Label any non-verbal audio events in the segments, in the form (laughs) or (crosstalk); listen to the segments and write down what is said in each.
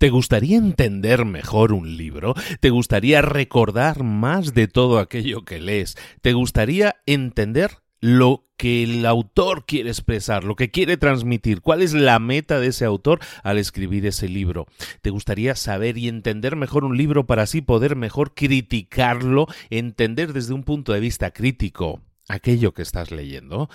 ¿Te gustaría entender mejor un libro? ¿Te gustaría recordar más de todo aquello que lees? ¿Te gustaría entender lo que el autor quiere expresar, lo que quiere transmitir, cuál es la meta de ese autor al escribir ese libro. ¿Te gustaría saber y entender mejor un libro para así poder mejor criticarlo, entender desde un punto de vista crítico aquello que estás leyendo?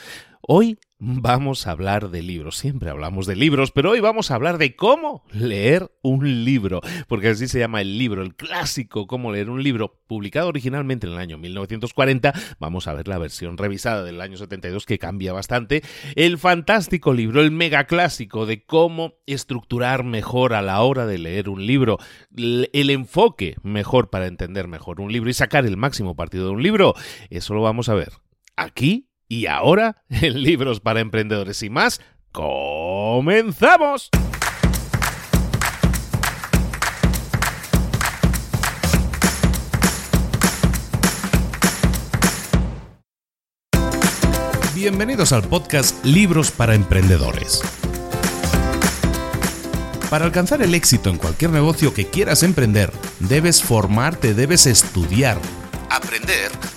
Hoy vamos a hablar de libros. Siempre hablamos de libros, pero hoy vamos a hablar de cómo leer un libro, porque así se llama el libro, el clásico Cómo leer un libro, publicado originalmente en el año 1940. Vamos a ver la versión revisada del año 72 que cambia bastante. El fantástico libro, el mega clásico de cómo estructurar mejor a la hora de leer un libro, el enfoque mejor para entender mejor un libro y sacar el máximo partido de un libro. Eso lo vamos a ver aquí y ahora, (laughs) en Libros para Emprendedores y más, ¡comenzamos! Bienvenidos al podcast Libros para Emprendedores. Para alcanzar el éxito en cualquier negocio que quieras emprender, debes formarte, debes estudiar, aprender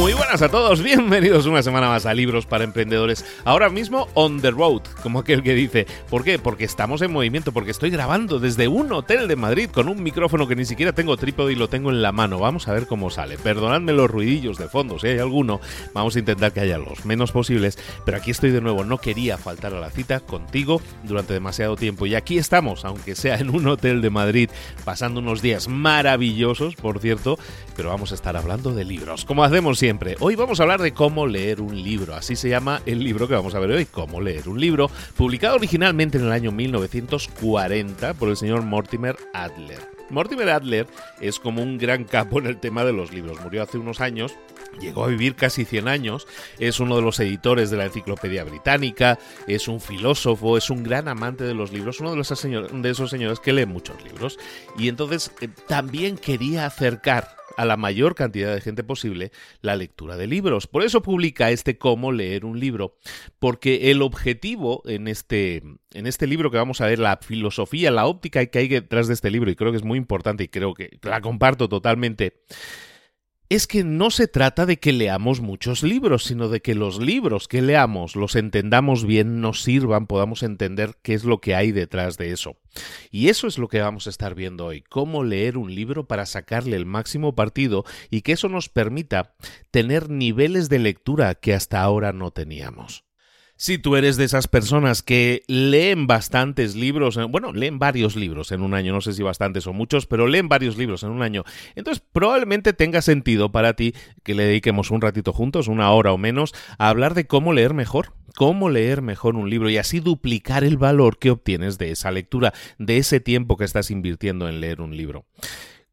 Muy buenas a todos, bienvenidos una semana más a Libros para Emprendedores. Ahora mismo on the road, como aquel que dice. ¿Por qué? Porque estamos en movimiento, porque estoy grabando desde un hotel de Madrid con un micrófono que ni siquiera tengo trípode y lo tengo en la mano. Vamos a ver cómo sale. Perdonadme los ruidillos de fondo, si hay alguno. Vamos a intentar que haya los menos posibles. Pero aquí estoy de nuevo, no quería faltar a la cita contigo durante demasiado tiempo. Y aquí estamos, aunque sea en un hotel de Madrid, pasando unos días maravillosos, por cierto. Pero vamos a estar hablando de libros, como hacemos siempre. Hoy vamos a hablar de cómo leer un libro. Así se llama el libro que vamos a ver hoy, Cómo leer un libro, publicado originalmente en el año 1940 por el señor Mortimer Adler. Mortimer Adler es como un gran capo en el tema de los libros. Murió hace unos años, llegó a vivir casi 100 años, es uno de los editores de la Enciclopedia Británica, es un filósofo, es un gran amante de los libros, uno de, esos señores que lee muchos libros. Y entonces eh, también quería acercar a la mayor cantidad de gente posible la lectura de libros. Por eso publica este cómo leer un libro, porque el objetivo en este, en este libro que vamos a ver, la filosofía, la óptica que hay detrás de este libro, y creo que es muy importante y creo que la comparto totalmente, es que no se trata de que leamos muchos libros, sino de que los libros que leamos los entendamos bien, nos sirvan, podamos entender qué es lo que hay detrás de eso. Y eso es lo que vamos a estar viendo hoy, cómo leer un libro para sacarle el máximo partido y que eso nos permita tener niveles de lectura que hasta ahora no teníamos. Si tú eres de esas personas que leen bastantes libros, bueno, leen varios libros en un año, no sé si bastantes o muchos, pero leen varios libros en un año, entonces probablemente tenga sentido para ti que le dediquemos un ratito juntos, una hora o menos, a hablar de cómo leer mejor, cómo leer mejor un libro y así duplicar el valor que obtienes de esa lectura, de ese tiempo que estás invirtiendo en leer un libro.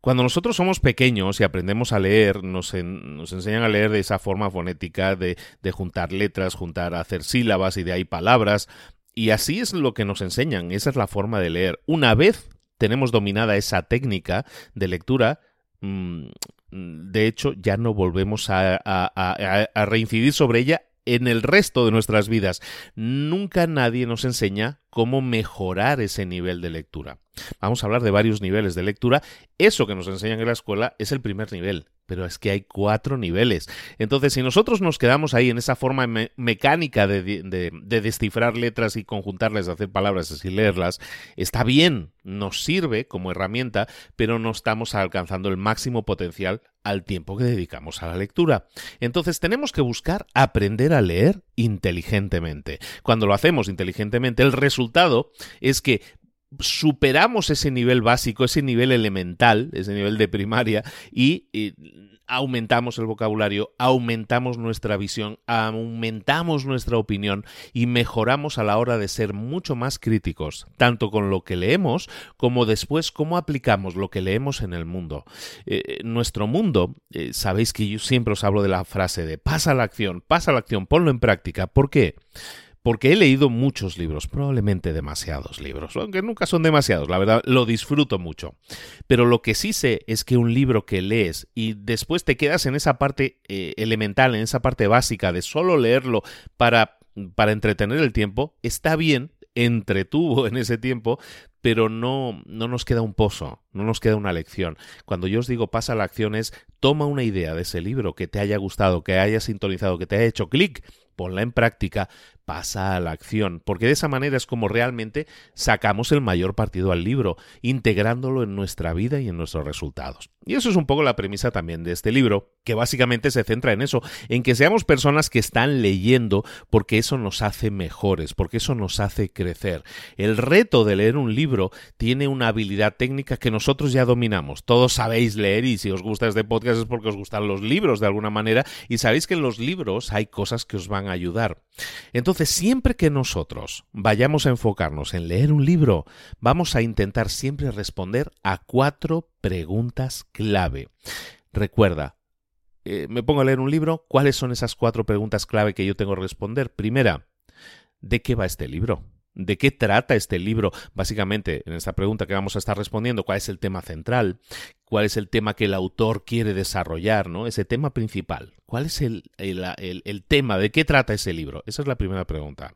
Cuando nosotros somos pequeños y aprendemos a leer, nos, enseñan a leer de esa forma fonética, de, de juntar letras, juntar, hacer sílabas y de ahí palabras. Y así es lo que nos enseñan, esa es la forma de leer. Una vez tenemos dominada esa técnica de lectura, mm, de hecho ya no volvemos a, reincidir sobre ella en el resto de nuestras vidas. Nunca nadie nos enseña cómo mejorar ese nivel de lectura. Vamos a hablar de varios niveles de lectura. Eso que nos enseñan en la escuela es el primer nivel, pero es que hay cuatro niveles. Entonces, si nosotros nos quedamos ahí en esa forma mecánica de, descifrar letras y conjuntarlas, hacer palabras así leerlas, está bien, nos sirve como herramienta, pero no estamos alcanzando el máximo potencial al tiempo que dedicamos a la lectura. Entonces tenemos que buscar aprender a leer inteligentemente. Cuando lo hacemos inteligentemente, el resultado es que superamos ese nivel básico, ese nivel elemental, ese nivel de primaria y, aumentamos el vocabulario, aumentamos nuestra visión, aumentamos nuestra opinión y mejoramos a la hora de ser mucho más críticos, tanto con lo que leemos como después cómo aplicamos lo que leemos en el mundo. Eh, nuestro mundo, eh, sabéis que yo siempre os hablo de la frase de pasa la acción, pasa la acción, ponlo en práctica. ¿Por qué? Porque he leído muchos libros, probablemente demasiados libros, aunque nunca son demasiados, la verdad lo disfruto mucho. Pero lo que sí sé es que un libro que lees y después te quedas en esa parte eh, elemental, en esa parte básica de solo leerlo para, para entretener el tiempo, está bien, entretuvo en ese tiempo, pero no, no nos queda un pozo, no nos queda una lección. Cuando yo os digo pasa la acción es toma una idea de ese libro que te haya gustado, que haya sintonizado, que te haya hecho clic ponla en práctica, pasa a la acción, porque de esa manera es como realmente sacamos el mayor partido al libro, integrándolo en nuestra vida y en nuestros resultados. Y eso es un poco la premisa también de este libro, que básicamente se centra en eso, en que seamos personas que están leyendo porque eso nos hace mejores, porque eso nos hace crecer. El reto de leer un libro tiene una habilidad técnica que nosotros ya dominamos. Todos sabéis leer y si os gusta este podcast es porque os gustan los libros de alguna manera y sabéis que en los libros hay cosas que os van a ayudar. Entonces, siempre que nosotros vayamos a enfocarnos en leer un libro, vamos a intentar siempre responder a cuatro preguntas clave. Recuerda, eh, me pongo a leer un libro, ¿cuáles son esas cuatro preguntas clave que yo tengo que responder? Primera, ¿de qué va este libro? ¿De qué trata este libro? Básicamente, en esta pregunta que vamos a estar respondiendo, ¿cuál es el tema central? ¿Cuál es el tema que el autor quiere desarrollar? ¿no? Ese tema principal. ¿Cuál es el, el tema? ¿De qué trata ese libro? Esa es la primera pregunta.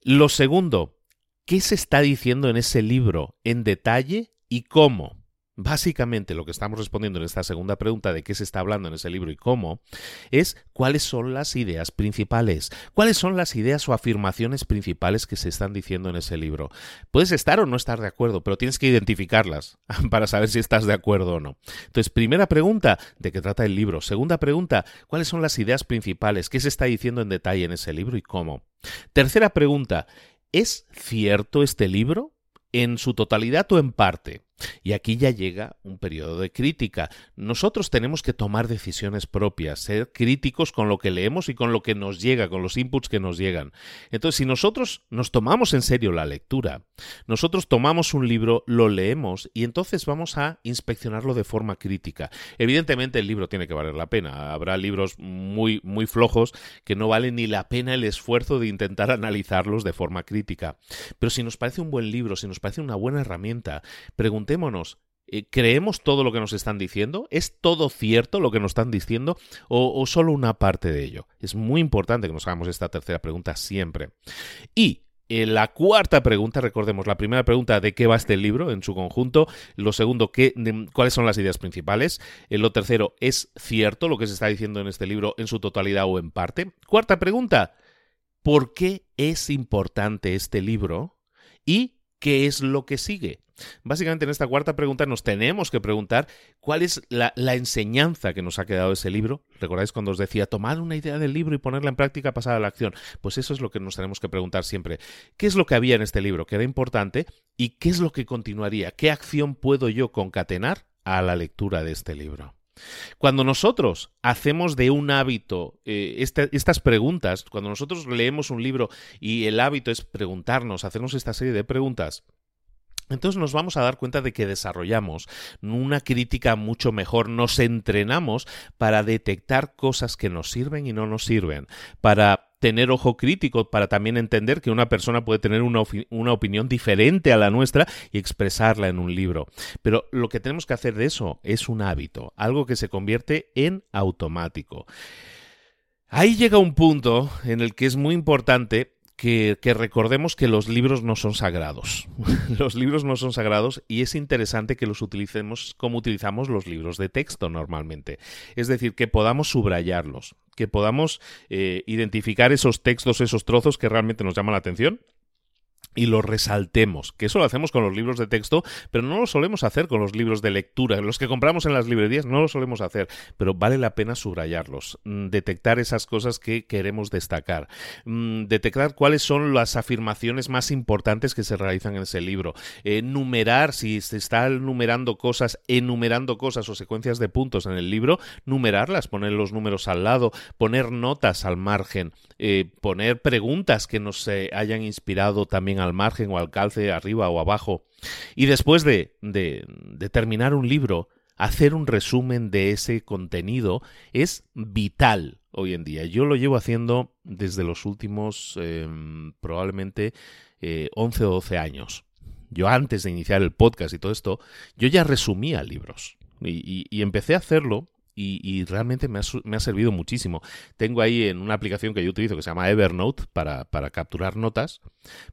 Lo segundo, ¿qué se está diciendo en ese libro en detalle y cómo? Básicamente lo que estamos respondiendo en esta segunda pregunta de qué se está hablando en ese libro y cómo es cuáles son las ideas principales, cuáles son las ideas o afirmaciones principales que se están diciendo en ese libro. Puedes estar o no estar de acuerdo, pero tienes que identificarlas (laughs) para saber si estás de acuerdo o no. Entonces, primera pregunta, ¿de qué trata el libro? Segunda pregunta, ¿cuáles son las ideas principales? ¿Qué se está diciendo en detalle en ese libro y cómo? Tercera pregunta, ¿es cierto este libro? ¿En su totalidad o en parte? Y aquí ya llega un periodo de crítica. Nosotros tenemos que tomar decisiones propias, ser críticos con lo que leemos y con lo que nos llega, con los inputs que nos llegan. Entonces, si nosotros nos tomamos en serio la lectura, nosotros tomamos un libro, lo leemos y entonces vamos a inspeccionarlo de forma crítica. Evidentemente el libro tiene que valer la pena. Habrá libros muy muy flojos que no valen ni la pena el esfuerzo de intentar analizarlos de forma crítica. Pero si nos parece un buen libro, si nos parece una buena herramienta, preguntemos eh, ¿creemos todo lo que nos están diciendo? ¿Es todo cierto lo que nos están diciendo o, solo una parte de ello? Es muy importante que nos hagamos esta tercera pregunta siempre. Y en la cuarta pregunta, recordemos, la primera pregunta de qué va este libro en su conjunto, lo segundo, ¿qué, cuáles son las ideas principales, eh, lo tercero, ¿es cierto lo que se está diciendo en este libro en su totalidad o en parte? Cuarta pregunta, ¿por qué es importante este libro? ¿Y qué es lo que sigue? Básicamente en esta cuarta pregunta nos tenemos que preguntar cuál es la, enseñanza que nos ha quedado ese libro. ¿Recordáis cuando os decía tomar una idea del libro y ponerla en práctica, pasar a la acción? Pues eso es lo que nos tenemos que preguntar siempre. ¿Qué es lo que había en este libro que era importante y qué es lo que continuaría? ¿Qué acción puedo yo concatenar a la lectura de este libro? Cuando nosotros hacemos de un hábito eh, estas preguntas, cuando nosotros leemos un libro y el hábito es preguntarnos, hacernos esta serie de preguntas, entonces nos vamos a dar cuenta de que desarrollamos una crítica mucho mejor, nos entrenamos para detectar cosas que nos sirven y no nos sirven, para tener ojo crítico, para también entender que una persona puede tener una, una, opinión diferente a la nuestra y expresarla en un libro. Pero lo que tenemos que hacer de eso es un hábito, algo que se convierte en automático. Ahí llega un punto en el que es muy importante que, recordemos que los libros no son sagrados. (laughs) los libros no son sagrados y es interesante que los utilicemos como utilizamos los libros de texto normalmente. Es decir, que podamos subrayarlos, que podamos eh, identificar esos textos, esos trozos que realmente nos llaman la atención y lo resaltemos, que eso lo hacemos con los libros de texto, pero no lo solemos hacer con los libros de lectura, los que compramos en las librerías no lo solemos hacer, pero vale la pena subrayarlos, mm, detectar esas cosas que queremos destacar, mm, detectar cuáles son las afirmaciones más importantes que se realizan en ese libro, numerar si se está numerando cosas, enumerando cosas o secuencias de puntos en el libro, numerarlas, poner los números al lado, poner notas al margen, eh, poner preguntas que nos eh, hayan inspirado también al margen o al calce, arriba o abajo. Y después de, de, terminar un libro, hacer un resumen de ese contenido es vital hoy en día. Yo lo llevo haciendo desde los últimos em, probablemente 11 eh, o 12 años. Yo antes de iniciar el podcast y todo esto, yo ya resumía libros. y empecé a hacerlo y, realmente me ha, servido muchísimo. Tengo ahí en una aplicación que yo utilizo que se llama Evernote para, para capturar notas,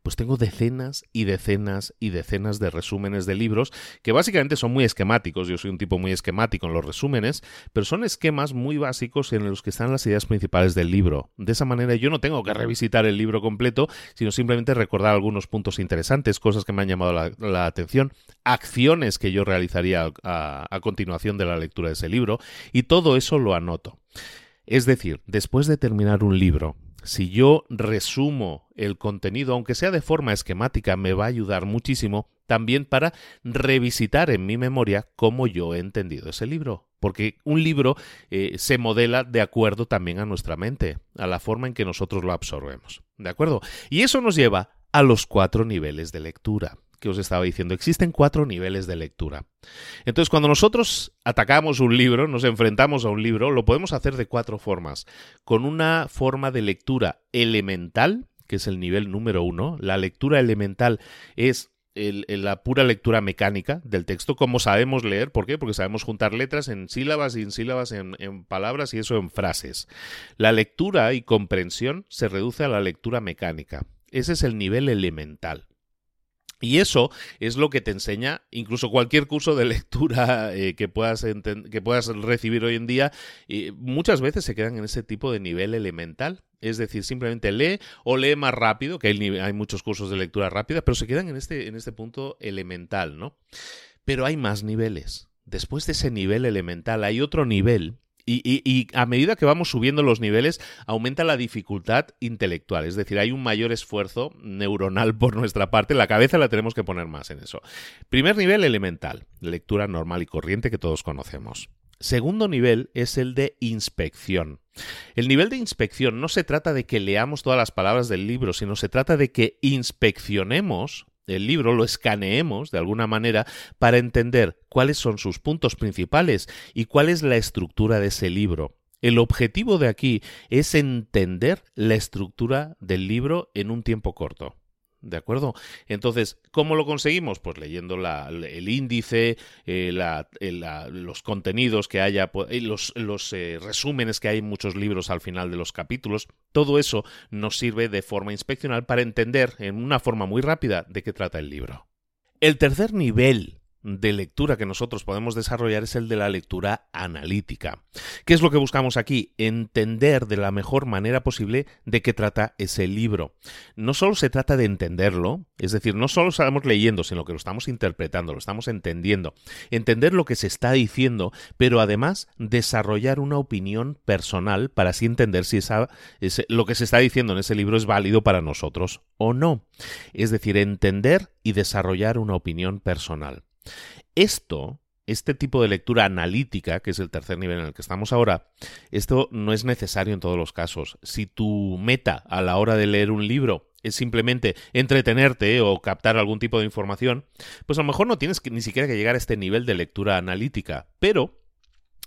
pues tengo decenas y decenas y decenas de resúmenes de libros que básicamente son muy esquemáticos. Yo soy un tipo muy esquemático en los resúmenes, pero son esquemas muy básicos en los que están las ideas principales del libro. De esa manera yo no tengo que revisitar el libro completo, sino simplemente recordar algunos puntos interesantes, cosas que me han llamado la, atención, acciones que yo realizaría a continuación de la lectura de ese libro y todo eso lo anoto. Es decir, después de terminar un libro, si yo resumo el contenido, aunque sea de forma esquemática, me va a ayudar muchísimo también para revisitar en mi memoria cómo yo he entendido ese libro. Porque un libro eh, se modela de acuerdo también a nuestra mente, a la forma en que nosotros lo absorbemos. ¿De acuerdo? Y eso nos lleva a los cuatro niveles de lectura que os estaba diciendo. Existen cuatro niveles de lectura. Entonces, cuando nosotros atacamos un libro, nos enfrentamos a un libro, lo podemos hacer de cuatro formas. Con una forma de lectura elemental, que es el nivel número uno. La lectura elemental es la pura lectura mecánica del texto, como sabemos leer. ¿Por qué? Porque sabemos juntar letras en sílabas y en sílabas en, en, palabras y eso en frases. La lectura y comprensión se reduce a la lectura mecánica. Ese es el nivel elemental. Y eso es lo que te enseña incluso cualquier curso de (laughs) lectura eh, que, puedas que puedas recibir hoy en día. Muchas veces se quedan en ese tipo de nivel elemental. Es decir, simplemente lee o lee más rápido, que hay, hay muchos cursos de lectura rápida, pero se quedan en este, en este punto elemental, ¿no? Pero hay más niveles. Después de ese nivel elemental hay otro nivel y, a medida que vamos subiendo los niveles, aumenta la dificultad intelectual. Es decir, hay un mayor esfuerzo neuronal por nuestra parte. La cabeza la tenemos que poner más en eso. Primer nivel elemental, lectura normal y corriente que todos conocemos. Segundo nivel es el de inspección. El nivel de inspección no se trata de que leamos todas las palabras del libro, sino se trata de que inspeccionemos el libro, lo escaneemos de alguna manera para entender cuáles son sus puntos principales y cuál es la estructura de ese libro. El objetivo de aquí es entender la estructura del libro en un tiempo corto. ¿De acuerdo? Entonces, ¿cómo lo conseguimos? Pues leyendo el índice, eh, los contenidos que haya, eh, los, los eh, resúmenes que hay en muchos libros al final de los capítulos. Todo eso nos sirve de forma inspeccional para entender en una forma muy rápida de qué trata el libro. El tercer nivel de lectura que nosotros podemos desarrollar es el de la lectura analítica. ¿Qué es lo que buscamos aquí? Entender de la mejor manera posible de qué trata ese libro. No solo se trata de entenderlo, es decir, no solo estamos leyendo, sino que lo estamos interpretando, lo estamos entendiendo. Entender lo que se está diciendo, pero además desarrollar una opinión personal para así entender si lo que se está diciendo en ese libro es válido para nosotros o no. Es decir, entender y desarrollar una opinión personal. Esto, este tipo de lectura analítica, que es el tercer nivel en el que estamos ahora, esto no es necesario en todos los casos. Si tu meta a la hora de leer un libro es simplemente entretenerte o captar algún tipo de información, pues a lo mejor no tienes ni siquiera que llegar a este nivel de lectura analítica, pero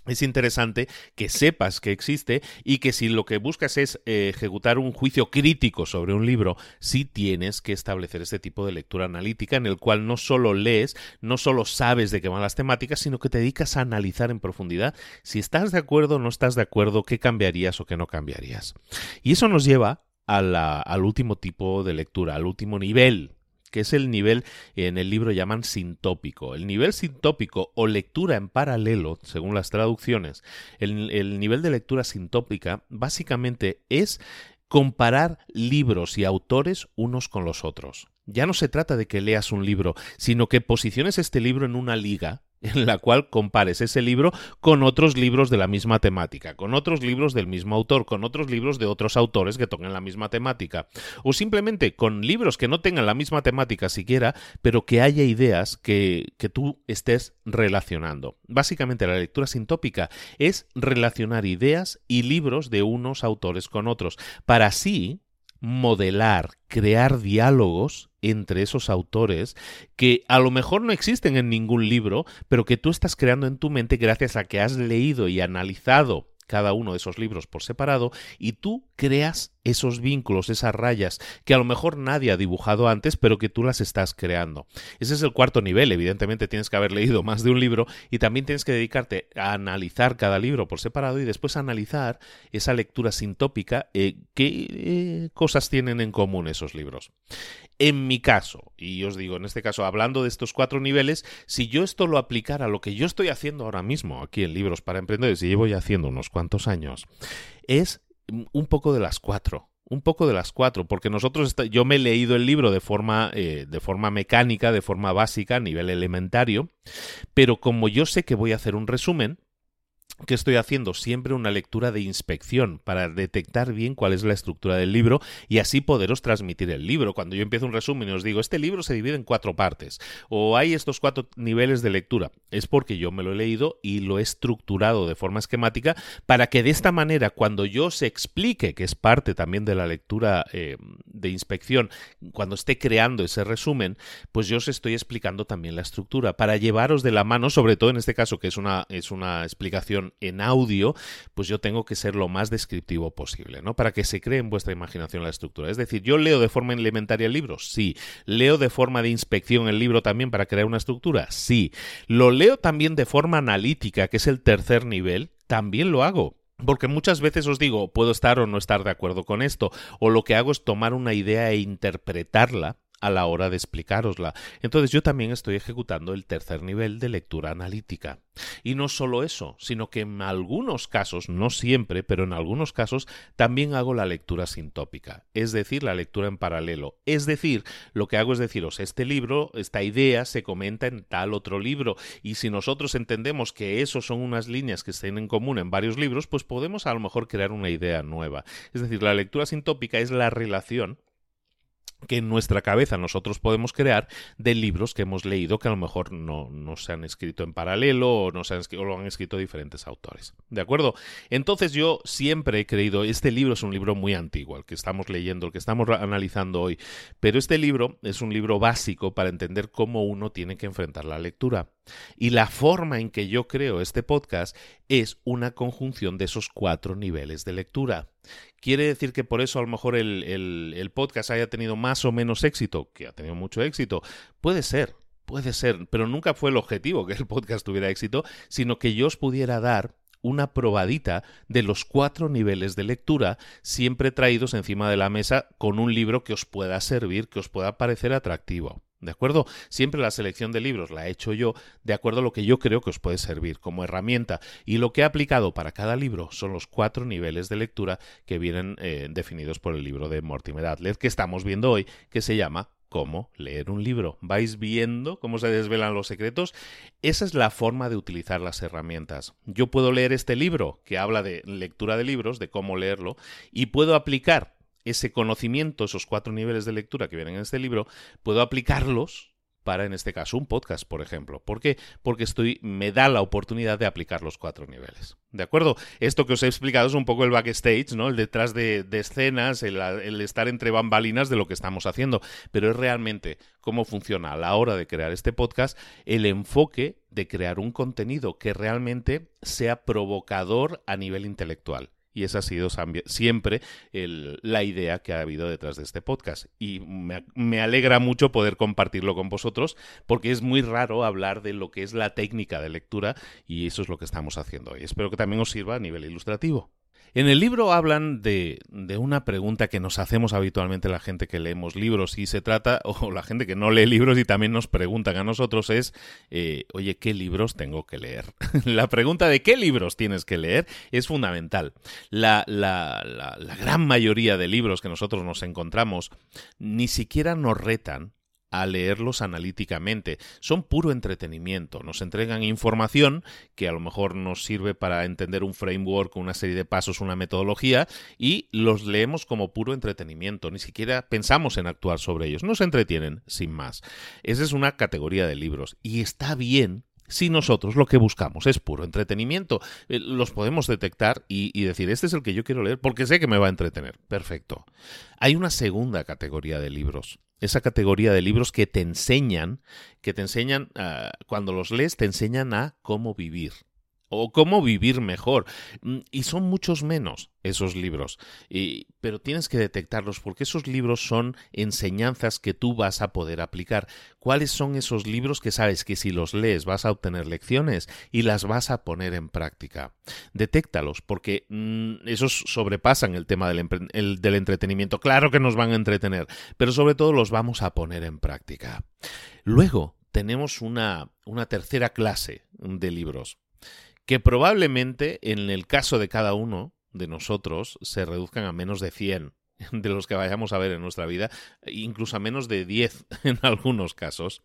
es interesante que sepas que existe y que si lo que buscas es eh, ejecutar un juicio crítico sobre un libro, sí tienes que establecer este tipo de lectura analítica en el cual no solo lees, no solo sabes de qué van las temáticas, sino que te dedicas a analizar en profundidad si estás de acuerdo o no estás de acuerdo, qué cambiarías o qué no cambiarías. Y eso nos lleva al último tipo de lectura, al último nivel que es el nivel en el libro llaman sintópico. El nivel sintópico o lectura en paralelo, según las traducciones, el, el nivel de lectura sintópica básicamente es comparar libros y autores unos con los otros. Ya no se trata de que leas un libro, sino que posiciones este libro en una liga (laughs) en la cual compares ese libro con otros libros de la misma temática, con otros libros del mismo autor, con otros libros de otros autores que toquen la misma temática, o simplemente con libros que no tengan la misma temática siquiera, pero que haya ideas que, que tú estés relacionando. Básicamente la lectura sintópica es relacionar ideas y libros de unos autores con otros, para así modelar, crear diálogos entre esos autores que a lo mejor no existen en ningún libro, pero que tú estás creando en tu mente gracias a que has leído y analizado cada uno de esos libros por separado y tú creas esos vínculos, esas rayas que a lo mejor nadie ha dibujado antes, pero que tú las estás creando. Ese es el cuarto nivel. Evidentemente tienes que haber leído más de un libro y también tienes que dedicarte a analizar cada libro por separado y después analizar esa lectura sintópica, eh, qué eh, cosas tienen en común esos libros. En mi caso, y os digo, en este caso, hablando de estos cuatro niveles, si yo esto lo aplicara a lo que yo estoy haciendo ahora mismo aquí en Libros para Emprendedores, y llevo ya haciendo unos cuantos años, es un poco de las cuatro un poco de las cuatro, porque nosotros, yo me he leído el libro de forma, eh, de forma mecánica, de forma básica, a nivel elementario, pero como yo sé que voy a hacer un resumen, que estoy haciendo siempre una lectura de inspección para detectar bien cuál es la estructura del libro y así poderos transmitir el libro. Cuando yo empiezo un resumen y os digo, este libro se divide en cuatro partes o hay estos cuatro niveles de lectura, es porque yo me lo he leído y lo he estructurado de forma esquemática para que de esta manera, cuando yo se explique, que es parte también de la lectura eh, de inspección, cuando esté creando ese resumen, pues yo os estoy explicando también la estructura para llevaros de la mano, sobre todo en este caso que es una, es una explicación en audio, pues yo tengo que ser lo más descriptivo posible, ¿no? Para que se cree en vuestra imaginación la estructura. Es decir, yo leo de forma elementaria el libro, sí. Leo de forma de inspección el libro también para crear una estructura, sí. Lo leo también de forma analítica, que es el tercer nivel, también lo hago. Porque muchas veces os digo, puedo estar o no estar de acuerdo con esto, o lo que hago es tomar una idea e interpretarla a la hora de explicárosla. Entonces yo también estoy ejecutando el tercer nivel de lectura analítica. Y no solo eso, sino que en algunos casos, no siempre, pero en algunos casos, también hago la lectura sintópica, es decir, la lectura en paralelo. Es decir, lo que hago es deciros, este libro, esta idea se comenta en tal otro libro, y si nosotros entendemos que eso son unas líneas que estén en común en varios libros, pues podemos a lo mejor crear una idea nueva. Es decir, la lectura sintópica es la relación que en nuestra cabeza nosotros podemos crear de libros que hemos leído que a lo mejor no, no se han escrito en paralelo o, no se han, o lo han escrito diferentes autores. ¿De acuerdo? Entonces yo siempre he creído, este libro es un libro muy antiguo, el que estamos leyendo, el que estamos analizando hoy, pero este libro es un libro básico para entender cómo uno tiene que enfrentar la lectura. Y la forma en que yo creo este podcast es una conjunción de esos cuatro niveles de lectura. ¿Quiere decir que por eso a lo mejor el, el, podcast haya tenido más o menos éxito? Que ha tenido mucho éxito. Puede ser, puede ser, pero nunca fue el objetivo que el podcast tuviera éxito, sino que yo os pudiera dar una probadita de los cuatro niveles de lectura, siempre traídos encima de la mesa con un libro que os pueda servir, que os pueda parecer atractivo. ¿De acuerdo? Siempre la selección de libros la he hecho yo de acuerdo a lo que yo creo que os puede servir como herramienta y lo que he aplicado para cada libro son los cuatro niveles de lectura que vienen eh, definidos por el libro de Mortimer Adler que estamos viendo hoy que se llama cómo leer un libro. ¿Vais viendo cómo se desvelan los secretos? Esa es la forma de utilizar las herramientas. Yo puedo leer este libro que habla de lectura de libros, de cómo leerlo, y puedo aplicar ese conocimiento, esos cuatro niveles de lectura que vienen en este libro, puedo aplicarlos para, en este caso, un podcast, por ejemplo. ¿Por qué? Porque estoy, me da la oportunidad de aplicar los cuatro niveles. ¿De acuerdo? Esto que os he explicado es un poco el backstage, ¿no? El detrás de, escenas, el, el, estar entre bambalinas de lo que estamos haciendo. Pero es realmente cómo funciona a la hora de crear este podcast el enfoque de crear un contenido que realmente sea provocador a nivel intelectual. Y esa ha sido siempre la idea que ha habido detrás de este podcast. Y me, alegra mucho poder compartirlo con vosotros porque es muy raro hablar de lo que es la técnica de lectura y eso es lo que estamos haciendo hoy. Espero que también os sirva a nivel ilustrativo. En el libro hablan de, de, una pregunta que nos hacemos habitualmente la gente que leemos libros y se trata, (laughs) o la gente que no lee libros y también nos preguntan a nosotros es, eh, oye, ¿qué libros tengo que leer? (laughs) la pregunta de qué libros tienes que leer es fundamental. La, la, la, la gran mayoría de libros que nosotros nos encontramos ni siquiera nos retan a leerlos analíticamente. Son puro entretenimiento. Nos entregan información que a lo mejor nos sirve para entender un framework, una serie de pasos, una metodología, y los leemos como puro entretenimiento. Ni siquiera pensamos en actuar sobre ellos. Nos entretienen, sin más. Esa es una categoría de libros. Y está bien si nosotros lo que buscamos es puro entretenimiento. Eh, los podemos detectar y, y, decir, este es el que yo quiero leer porque sé que me va a entretener. Perfecto. Hay una segunda categoría de libros. Esa categoría de libros que te enseñan, que te enseñan, uh, cuando los lees, te enseñan a cómo vivir o cómo vivir mejor. Mm, y son muchos menos esos libros. Y, pero tienes que detectarlos porque esos libros son enseñanzas que tú vas a poder aplicar. ¿Cuáles son esos libros que sabes que si los lees vas a obtener lecciones y las vas a poner en práctica? Detéctalos porque mmm, esos sobrepasan el tema del, el, del entretenimiento. Claro que nos van a entretener, pero sobre todo los vamos a poner en práctica. Luego tenemos una, una tercera clase de libros que probablemente en el caso de cada uno de nosotros se reduzcan a menos de 100 (laughs) de los que vayamos a ver en nuestra vida, incluso a menos de 10 (laughs) en algunos casos,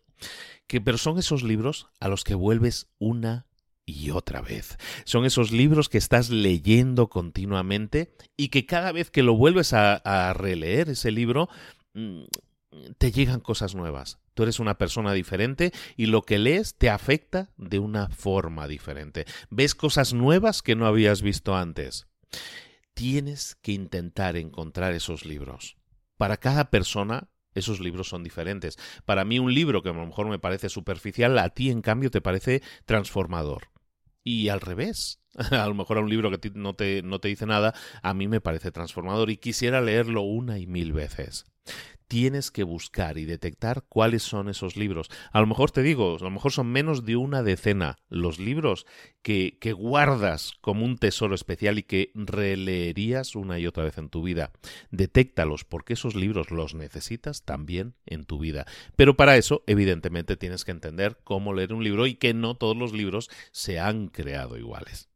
que pero son esos libros a los que vuelves una y otra vez. Son esos libros que estás leyendo continuamente y que cada vez que lo vuelves a, a releer ese libro, mm, te llegan cosas nuevas. Tú eres una persona diferente y lo que lees te afecta de una forma diferente. Ves cosas nuevas que no habías visto antes. Tienes que intentar encontrar esos libros. Para cada persona esos libros son diferentes. Para mí un libro que a lo mejor me parece superficial, a ti en cambio te parece transformador. Y al revés. (laughs) A lo mejor a un libro que no te, no te dice nada, a mí me parece transformador y quisiera leerlo una y mil veces tienes que buscar y detectar cuáles son esos libros. A lo mejor te digo, a lo mejor son menos de una decena los libros que, que guardas como un tesoro especial y que releerías una y otra vez en tu vida. Detéctalos porque esos libros los necesitas también en tu vida. Pero para eso, evidentemente, tienes que entender cómo leer un libro y que no todos los libros se han creado iguales.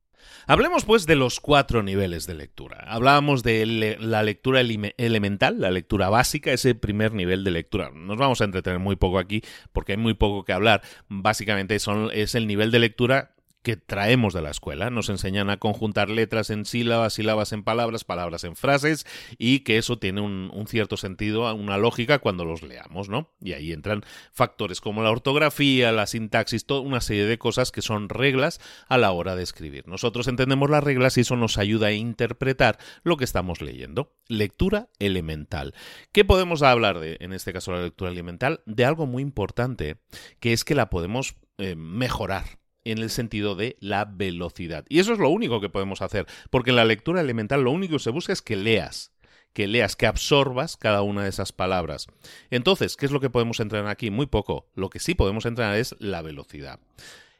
Hablemos pues de los cuatro niveles de lectura. Hablábamos de la lectura elemental, la lectura básica, ese primer nivel de lectura. Nos vamos a entretener muy poco aquí porque hay muy poco que hablar. Básicamente son, es el nivel de lectura que traemos de la escuela. Nos enseñan a conjuntar letras en sílabas, sílabas en palabras, palabras en frases y que eso tiene un, cierto sentido, una lógica cuando los leamos, ¿no? Y ahí entran factores como la ortografía, la sintaxis, toda una serie de cosas que son reglas a la hora de escribir. Nosotros entendemos las reglas y eso nos ayuda a interpretar lo que estamos leyendo. Lectura elemental. ¿Qué podemos hablar de, en este caso, la lectura elemental? De algo muy importante, que es que la podemos eh, mejorar en el sentido de la velocidad. Y eso es lo único que podemos hacer, porque en la lectura elemental lo único que se busca es que leas, que leas, que absorbas cada una de esas palabras. Entonces, ¿qué es lo que podemos entrenar aquí? Muy poco. Lo que sí podemos entrenar es la velocidad.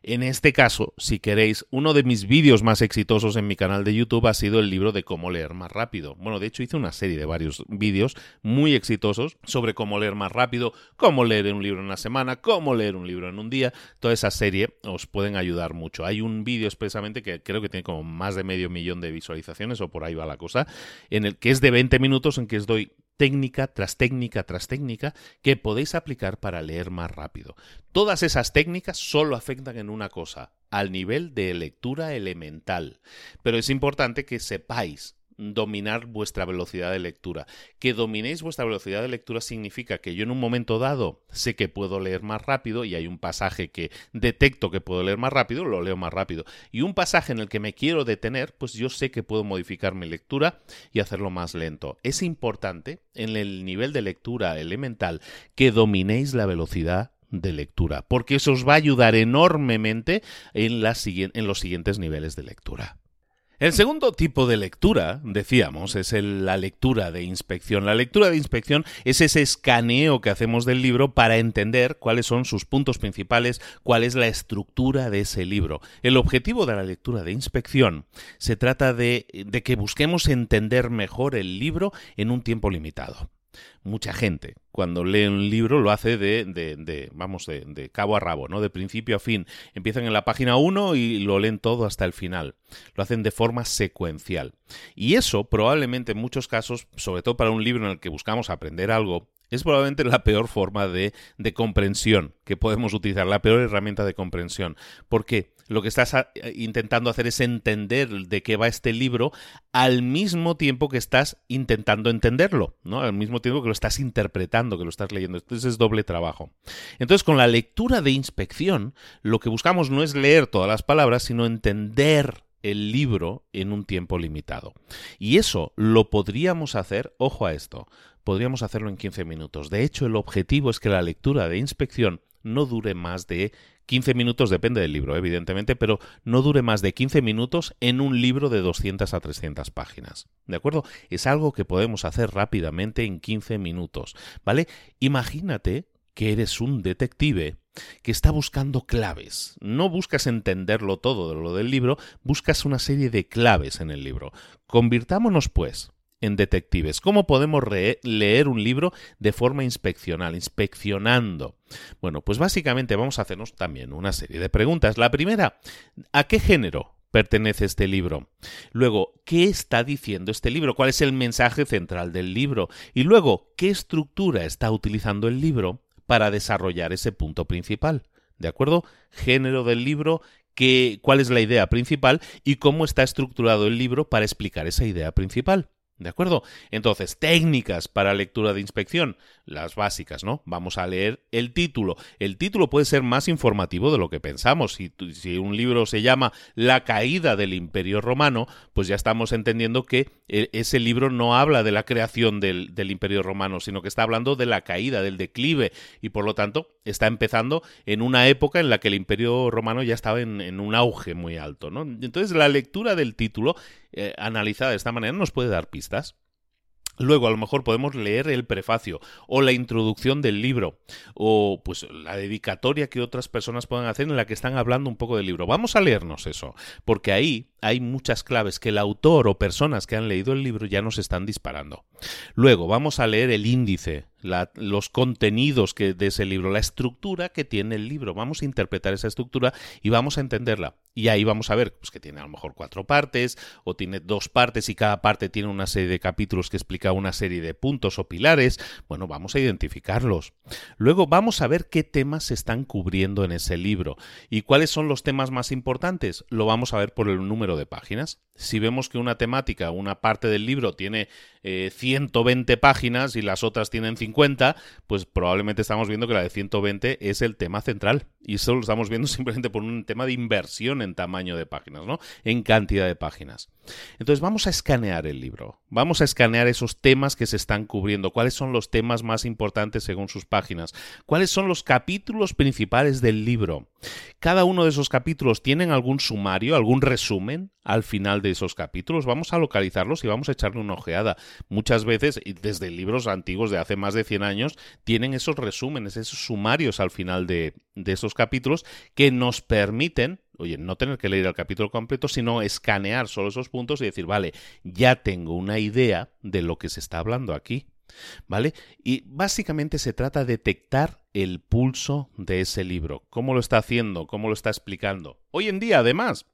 En este caso, si queréis, uno de mis vídeos más exitosos en mi canal de YouTube ha sido el libro de cómo leer más rápido. Bueno, de hecho hice una serie de varios vídeos muy exitosos sobre cómo leer más rápido, cómo leer un libro en una semana, cómo leer un libro en un día. Toda esa serie os pueden ayudar mucho. Hay un vídeo expresamente que creo que tiene como más de medio millón de visualizaciones o por ahí va la cosa, en el que es de 20 minutos en que os doy técnica tras técnica tras técnica que podéis aplicar para leer más rápido. Todas esas técnicas solo afectan en una cosa, al nivel de lectura elemental. Pero es importante que sepáis dominar vuestra velocidad de lectura. Que dominéis vuestra velocidad de lectura significa que yo en un momento dado sé que puedo leer más rápido y hay un pasaje que detecto que puedo leer más rápido, lo leo más rápido. Y un pasaje en el que me quiero detener, pues yo sé que puedo modificar mi lectura y hacerlo más lento. Es importante en el nivel de lectura elemental que dominéis la velocidad de lectura, porque eso os va a ayudar enormemente en, en los siguientes niveles de lectura. El segundo tipo de lectura, decíamos, es la lectura de inspección. La lectura de inspección es ese escaneo que hacemos del libro para entender cuáles son sus puntos principales, cuál es la estructura de ese libro. El objetivo de la lectura de inspección se trata de, que busquemos entender mejor el libro en un tiempo limitado mucha gente cuando lee un libro lo hace de, de, vamos, de, cabo a rabo, ¿no? De principio a fin. Empiezan en la página 1 y lo leen todo hasta el final. Lo hacen de forma secuencial. Y eso probablemente en muchos casos, sobre todo para un libro en el que buscamos aprender algo, es probablemente la peor forma de, de comprensión que podemos utilizar, la peor herramienta de comprensión. Porque lo que estás ah, intentando hacer es entender de qué va este libro al mismo tiempo que estás intentando entenderlo, ¿no? Al mismo tiempo que lo estás interpretando, que lo estás leyendo. Entonces es doble trabajo. Entonces, con la lectura de inspección, lo que buscamos no es leer todas las palabras, sino entender el libro en un tiempo limitado. Y eso lo podríamos hacer, ojo a esto, podríamos hacerlo en 15 minutos. De hecho, el objetivo es que la lectura de inspección no dure más de 15 minutos, depende del libro, evidentemente, pero no dure más de 15 minutos en un libro de 200 a 300 páginas. ¿De acuerdo? Es algo que podemos hacer rápidamente en 15 minutos, ¿vale? Imagínate que eres un detective que está buscando claves. No buscas entenderlo todo de lo del libro, buscas una serie de claves en el libro. Convirtámonos, pues, en detectives. ¿Cómo podemos leer un libro de forma inspeccional, inspeccionando? Bueno, pues básicamente vamos a hacernos también una serie de preguntas. La primera, ¿a qué género pertenece este libro? Luego, ¿qué está diciendo este libro? ¿Cuál es el mensaje central del libro? Y luego, ¿qué estructura está utilizando el libro para desarrollar ese punto principal? ¿De acuerdo? Género del libro, cuál es la idea principal y cómo está estructurado el libro para explicar esa idea principal. ¿De acuerdo? Entonces, técnicas para lectura de inspección, las básicas, ¿no? Vamos a leer el título. El título puede ser más informativo de lo que pensamos. Si, si, un libro se llama La caída del Imperio Romano, pues ya estamos entendiendo que e, ese libro no habla de la creación del, Imperio Romano, sino que está hablando de la caída, del declive, y por lo tanto está empezando en una época en la que el Imperio Romano ya estaba en, en un auge muy alto, ¿no? Entonces, la lectura del título eh, analizada de esta manera nos puede dar pistas. Luego a lo mejor podemos leer el prefacio o la introducción del libro o pues la dedicatoria que otras personas puedan hacer en la que están hablando un poco del libro. Vamos a leernos eso, porque ahí hay muchas claves que el autor o personas que han leído el libro ya nos están disparando. Luego vamos a leer el índice, los contenidos que, de ese libro, la estructura que tiene el libro. Vamos a interpretar esa estructura y vamos a entenderla. Y ahí vamos a ver pues, que tiene a lo mejor cuatro partes o tiene dos partes y cada parte tiene una serie de capítulos que explica una serie de puntos o pilares. Bueno, vamos a identificarlos. Luego vamos a ver qué temas se están cubriendo en ese libro y cuáles son los temas más importantes. Lo vamos a ver por el número de páginas. Si vemos que una temática, una parte del libro tiene 120 eh, páginas y las otras tienen 50, pues probablemente estamos viendo que la de 120 es el tema central. Y eso lo estamos viendo (laughs) simplemente por un tema de inversión en tamaño de páginas, ¿no? En cantidad de páginas. Entonces vamos a escanear el libro. Vamos a escanear esos temas que se están cubriendo. ¿Cuáles son los temas más importantes según sus páginas? ¿Cuáles son los capítulos principales del libro? Cada uno de esos capítulos tienen algún sumario, algún resumen al final de esos capítulos. Vamos a localizarlos y vamos a echarle una ojeada. Muchas veces, desde libros antiguos de hace más de 100 años, tienen esos resúmenes, esos sumarios al final de, de esos capítulos que nos permiten oye, no tener que leer el capítulo completo, sino escanear solo esos puntos y decir, vale, ya tengo una idea de lo que se está hablando aquí. ¿Vale? Y básicamente se trata de detectar el pulso de ese libro. ¿Cómo lo está haciendo? ¿Cómo lo está explicando? Hoy en día, además,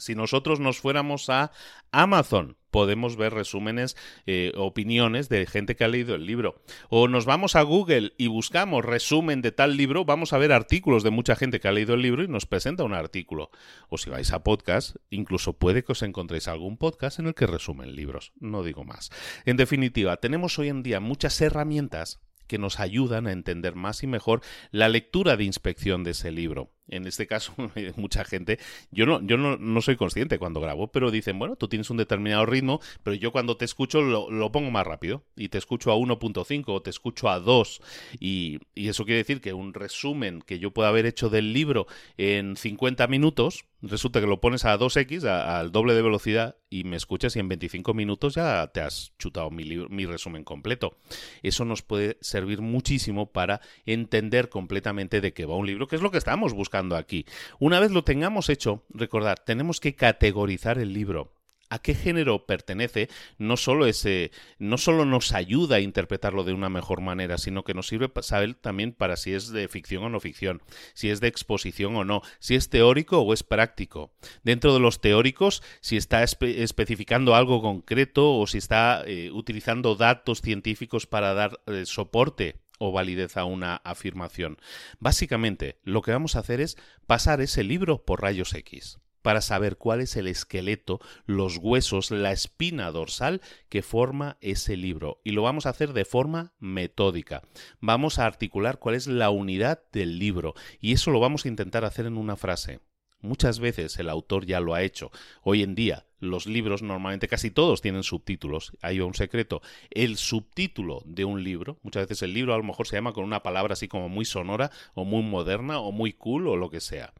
si nosotros nos fuéramos a Amazon, podemos ver resúmenes, eh, opiniones de gente que ha leído el libro. O nos vamos a Google y buscamos resumen de tal libro, vamos a ver artículos de mucha gente que ha leído el libro y nos presenta un artículo. O si vais a podcast, incluso puede que os encontréis algún podcast en el que resumen libros. No digo más. En definitiva, tenemos hoy en día muchas herramientas que nos ayudan a entender más y mejor la lectura de inspección de ese libro. En este caso, (laughs) mucha gente, yo no, yo no, soy consciente cuando grabo, pero dicen, bueno, tú tienes un determinado ritmo, pero yo cuando te escucho lo, pongo más rápido y te escucho a 1.5 o te escucho a 2 y, y, eso quiere decir que un resumen que yo pueda haber hecho del libro en 50 minutos, resulta que lo pones a 2x, al doble de velocidad, y me escuchas y en 25 minutos ya te has chutado mi, mi resumen completo. Eso nos puede servir muchísimo para entender completamente de qué va un libro, que es lo que estamos buscando aquí. Una vez lo tengamos hecho, recordad, tenemos que categorizar el libro a qué género pertenece, no solo, ese, no solo nos ayuda a interpretarlo de una mejor manera, sino que nos sirve para saber también para si es de ficción o no ficción, si es de exposición o no, si es teórico o es práctico. Dentro de los teóricos, si está especificando algo concreto o si está eh, utilizando datos científicos para dar eh, soporte o validez a una afirmación. Básicamente, lo que vamos a hacer es pasar ese libro por rayos X para saber cuál es el esqueleto, los huesos, la espina dorsal que forma ese libro. Y lo vamos a hacer de forma metódica. Vamos a articular cuál es la unidad del libro. Y eso lo vamos a intentar hacer en una frase. Muchas veces el autor ya lo ha hecho. Hoy en día los libros normalmente casi todos tienen subtítulos. Hay un secreto. El subtítulo de un libro, muchas veces el libro a lo mejor se llama con una palabra así como muy sonora o muy moderna o muy cool o lo que sea.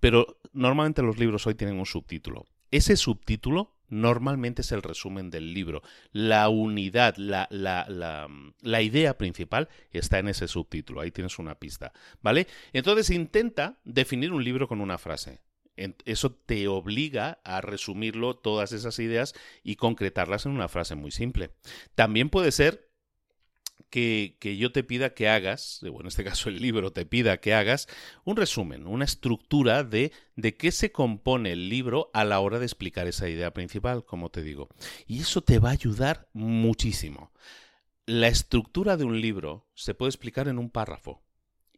Pero normalmente los libros hoy tienen un subtítulo. Ese subtítulo normalmente es el resumen del libro. La unidad, la, la, la, la, idea principal está en ese subtítulo. Ahí tienes una pista. ¿Vale? Entonces intenta definir un libro con una frase. Eso te obliga a resumirlo todas esas ideas y concretarlas en una frase muy simple. También puede ser que, yo te pida que hagas, o en este caso el libro te pida que hagas, un resumen, una estructura de, de qué se compone el libro a la hora de explicar esa idea principal, como te digo. Y eso te va a ayudar muchísimo. La estructura de un libro se puede explicar en un párrafo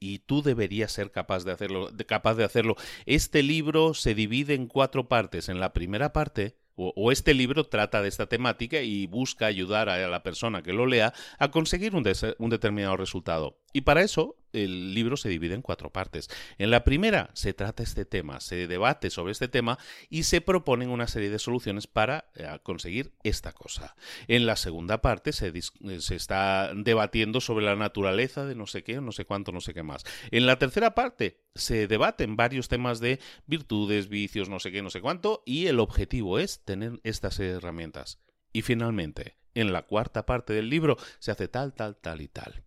y tú deberías ser capaz de hacerlo, capaz de hacerlo. Este libro se divide en cuatro partes. En la primera parte o, este libro trata de esta temática y busca ayudar a la persona que lo lea a conseguir un, un determinado resultado. Y para eso el libro se divide en cuatro partes. En la primera se trata este tema, se debate sobre este tema y se proponen una serie de soluciones para eh, conseguir esta cosa. En la segunda parte se, eh, se, está debatiendo sobre la naturaleza de no sé qué, no sé cuánto, no sé qué más. En la tercera parte se debaten varios temas de virtudes, vicios, no sé qué, no sé cuánto y el objetivo es tener estas herramientas. Y finalmente, en la cuarta parte del libro se hace tal, tal, tal y tal.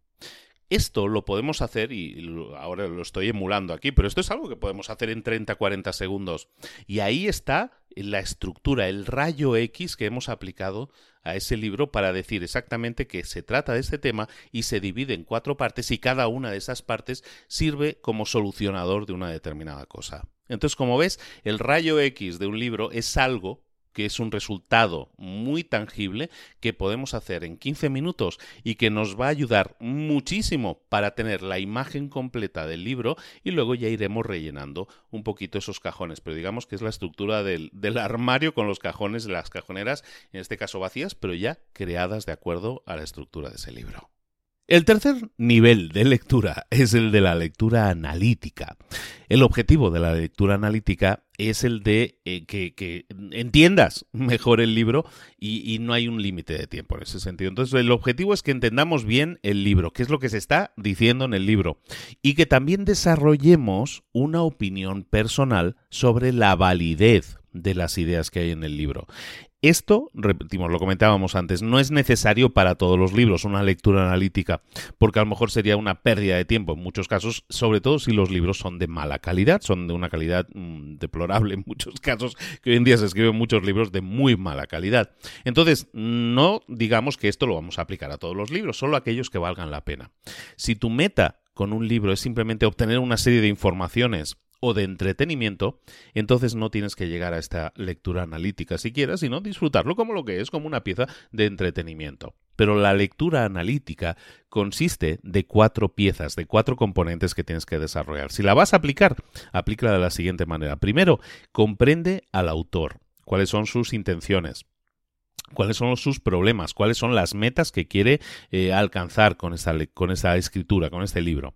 Esto lo podemos hacer, y ahora lo estoy emulando aquí, pero esto es algo que podemos hacer en 30-40 segundos. Y ahí está la estructura, el rayo X que hemos aplicado a ese libro para decir exactamente que se trata de este tema y se divide en cuatro partes y cada una de esas partes sirve como solucionador de una determinada cosa. Entonces, como ves, el rayo X de un libro es algo que es un resultado muy tangible que podemos hacer en 15 minutos y que nos va a ayudar muchísimo para tener la imagen completa del libro y luego ya iremos rellenando un poquito esos cajones. Pero digamos que es la estructura del, del armario con los cajones, las cajoneras, en este caso vacías, pero ya creadas de acuerdo a la estructura de ese libro. El tercer nivel de lectura es el de la lectura analítica. El objetivo de la lectura analítica es el de eh, que, entiendas mejor el libro y, y no hay un límite de tiempo en ese sentido. Entonces el objetivo es que entendamos bien el libro, qué es lo que se está diciendo en el libro y que también desarrollemos una opinión personal sobre la validez de las ideas que hay en el libro. Esto, repetimos, lo comentábamos antes, no es necesario para todos los libros una lectura analítica, porque a lo mejor sería una pérdida de tiempo en muchos casos, sobre todo si los libros son de mala calidad, son de una calidad mm, deplorable en (laughs) muchos casos, que hoy en día se escriben muchos libros de muy mala calidad. Entonces, no digamos que esto lo vamos a aplicar a todos los libros, solo aquellos que valgan la pena. Si tu meta con un libro es simplemente obtener una serie de informaciones o de entretenimiento, entonces no tienes que llegar a esta lectura analítica siquiera, sino disfrutarlo como lo que es, como una pieza de entretenimiento. Pero la lectura analítica consiste de cuatro piezas, de cuatro componentes que tienes que desarrollar. Si la vas a aplicar, aplícala de la siguiente manera. Primero, comprende al autor, cuáles son sus intenciones, cuáles son sus problemas, cuáles son las metas que quiere eh, alcanzar con esta, con esta escritura, con este libro.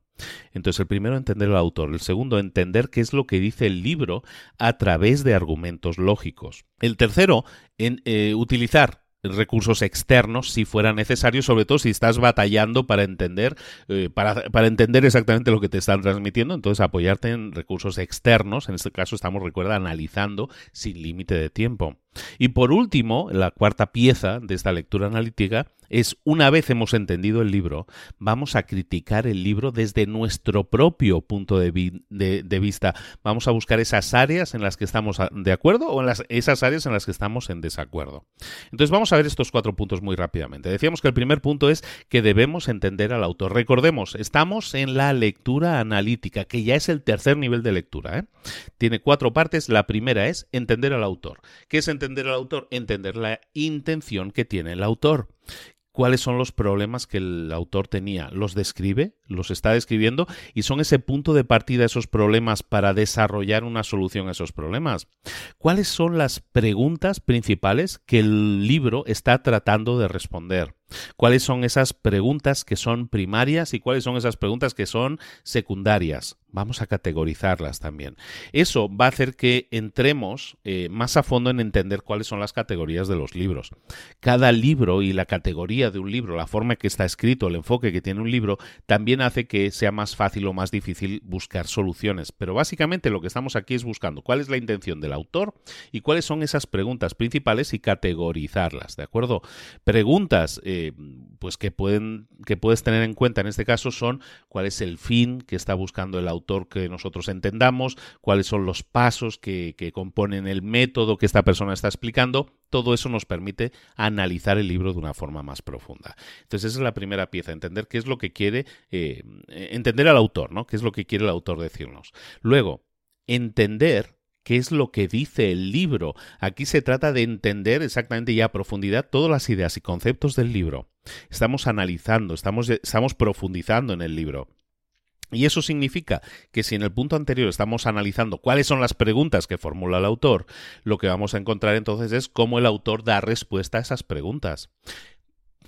Entonces, el primero, entender al autor. El segundo, entender qué es lo que dice el libro a través de argumentos lógicos. El tercero, en, eh, utilizar recursos externos si fuera necesario, sobre todo si estás batallando para entender, eh, para, para, entender exactamente lo que te están transmitiendo, entonces apoyarte en recursos externos, en este caso estamos, recuerda, analizando sin límite de tiempo. Y por último, la cuarta pieza de esta lectura analítica es, una vez hemos entendido el libro, vamos a criticar el libro desde nuestro propio punto de, vista. Vamos a buscar esas áreas en las que estamos de acuerdo o en las, esas áreas en las que estamos en desacuerdo. Entonces vamos a ver estos cuatro puntos muy rápidamente. Decíamos que el primer punto es que debemos entender al autor. Recordemos, estamos en la lectura analítica, que ya es el tercer nivel de lectura. ¿eh? Tiene cuatro partes. La primera es entender al autor. ¿Qué es entender entender al autor? Entender la intención que tiene el autor cuáles son los problemas que el autor tenía. Los describe, los está describiendo y son ese punto de partida esos problemas para desarrollar una solución a esos problemas. ¿Cuáles son las preguntas principales que el libro está tratando de responder? ¿Cuáles son esas preguntas que son primarias y cuáles son esas preguntas que son secundarias? Vamos a categorizarlas también. Eso va a hacer que entremos eh, más a fondo en entender cuáles son las categorías de los libros. Cada libro y la categoría de un libro, la forma que está escrito, el enfoque que tiene un libro, también hace que sea más fácil o más difícil buscar soluciones. Pero básicamente lo que estamos aquí es buscando cuál es la intención del autor y cuáles son esas preguntas principales y categorizarlas, ¿de acuerdo? Preguntas eh, pues que, pueden, que puedes tener en cuenta en este caso son cuál es el fin que está buscando el autor que nosotros entendamos, cuáles son los pasos que, componen el método que esta persona está explicando. Todo eso nos permite analizar el libro de una forma más profunda. Entonces, esa es la primera pieza, entender qué es lo que quiere, eh, entender al autor, ¿no? ¿Qué es lo que quiere el autor decirnos? Luego, entender qué es lo que dice el libro. Aquí se trata de entender exactamente y a profundidad todas las ideas y conceptos del libro. Estamos analizando, estamos, estamos profundizando en el libro. Y eso significa que si en el punto anterior estamos analizando cuáles son las preguntas que formula el autor, lo que vamos a encontrar entonces es cómo el autor da respuesta a esas preguntas.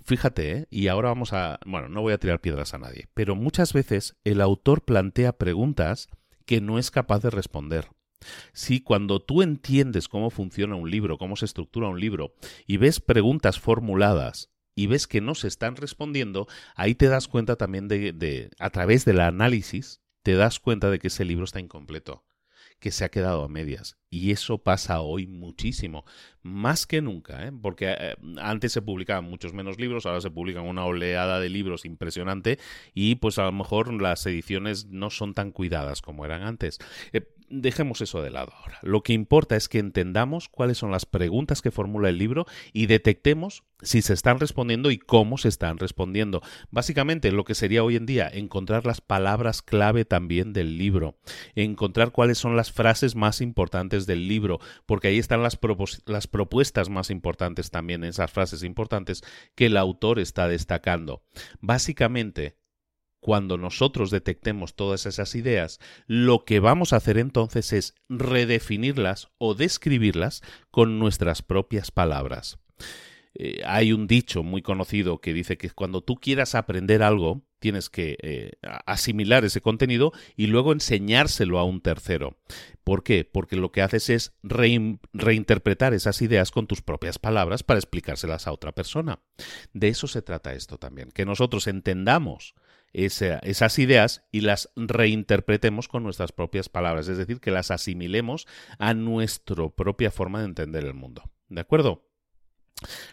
Fíjate, ¿eh? y ahora vamos a... Bueno, no voy a tirar piedras a nadie, pero muchas veces el autor plantea preguntas que no es capaz de responder. Si cuando tú entiendes cómo funciona un libro, cómo se estructura un libro, y ves preguntas formuladas y ves que no se están respondiendo, ahí te das cuenta también de, de, a través del análisis, te das cuenta de que ese libro está incompleto, que se ha quedado a medias. Y eso pasa hoy muchísimo, más que nunca, ¿eh? porque eh, antes se publicaban muchos menos libros, ahora se publican una oleada de libros impresionante y pues a lo mejor las ediciones no son tan cuidadas como eran antes. Eh, dejemos eso de lado ahora. Lo que importa es que entendamos cuáles son las preguntas que formula el libro y detectemos si se están respondiendo y cómo se están respondiendo. Básicamente lo que sería hoy en día encontrar las palabras clave también del libro, encontrar cuáles son las frases más importantes del libro, porque ahí están las, propuestas más importantes también, esas frases importantes que el autor está destacando. Básicamente, cuando nosotros detectemos todas esas ideas, lo que vamos a hacer entonces es redefinirlas o describirlas con nuestras propias palabras. Eh, hay un dicho muy conocido que dice que cuando tú quieras aprender algo, tienes que eh, asimilar ese contenido y luego enseñárselo a un tercero. ¿Por qué? Porque lo que haces es reinterpretar esas ideas con tus propias palabras para explicárselas a otra persona. De eso se trata esto también, que nosotros entendamos esas ideas y las reinterpretemos con nuestras propias palabras, es decir, que las asimilemos a nuestra propia forma de entender el mundo. ¿De acuerdo?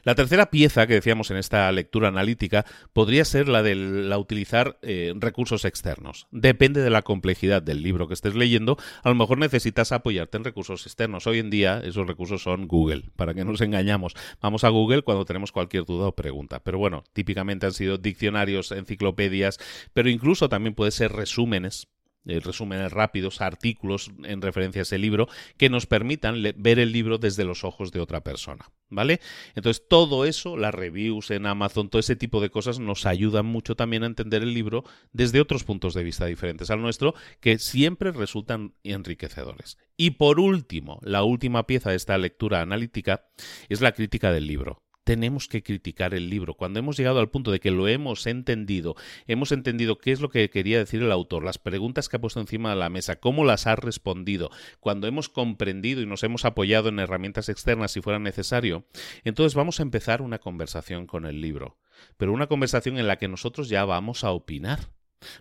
La tercera pieza que decíamos en esta lectura analítica podría ser la de la utilizar eh, recursos externos. Depende de la complejidad del libro que estés leyendo, a lo mejor necesitas apoyarte en recursos externos. Hoy en día esos recursos son Google, para que nos engañamos. Vamos a Google cuando tenemos cualquier duda o pregunta. Pero bueno, típicamente han sido diccionarios, enciclopedias, pero incluso también puede ser resúmenes eh, resúmenes rápidos, artículos en referencia a ese libro, que nos permitan ver el libro desde los ojos de otra persona. ¿Vale? Entonces, todo eso, las reviews en Amazon, todo ese tipo de cosas nos ayudan mucho también a entender el libro desde otros puntos de vista diferentes al nuestro, que siempre resultan enriquecedores. Y por último, la última pieza de esta lectura analítica es la crítica del libro tenemos que criticar el libro. Cuando hemos llegado al punto de que lo hemos entendido, hemos entendido qué es lo que quería decir el autor, las preguntas que ha puesto encima de la mesa, cómo las ha respondido, cuando hemos comprendido y nos hemos apoyado en herramientas externas si fuera necesario, entonces vamos a empezar una conversación con el libro. Pero una conversación en la que nosotros ya vamos a opinar.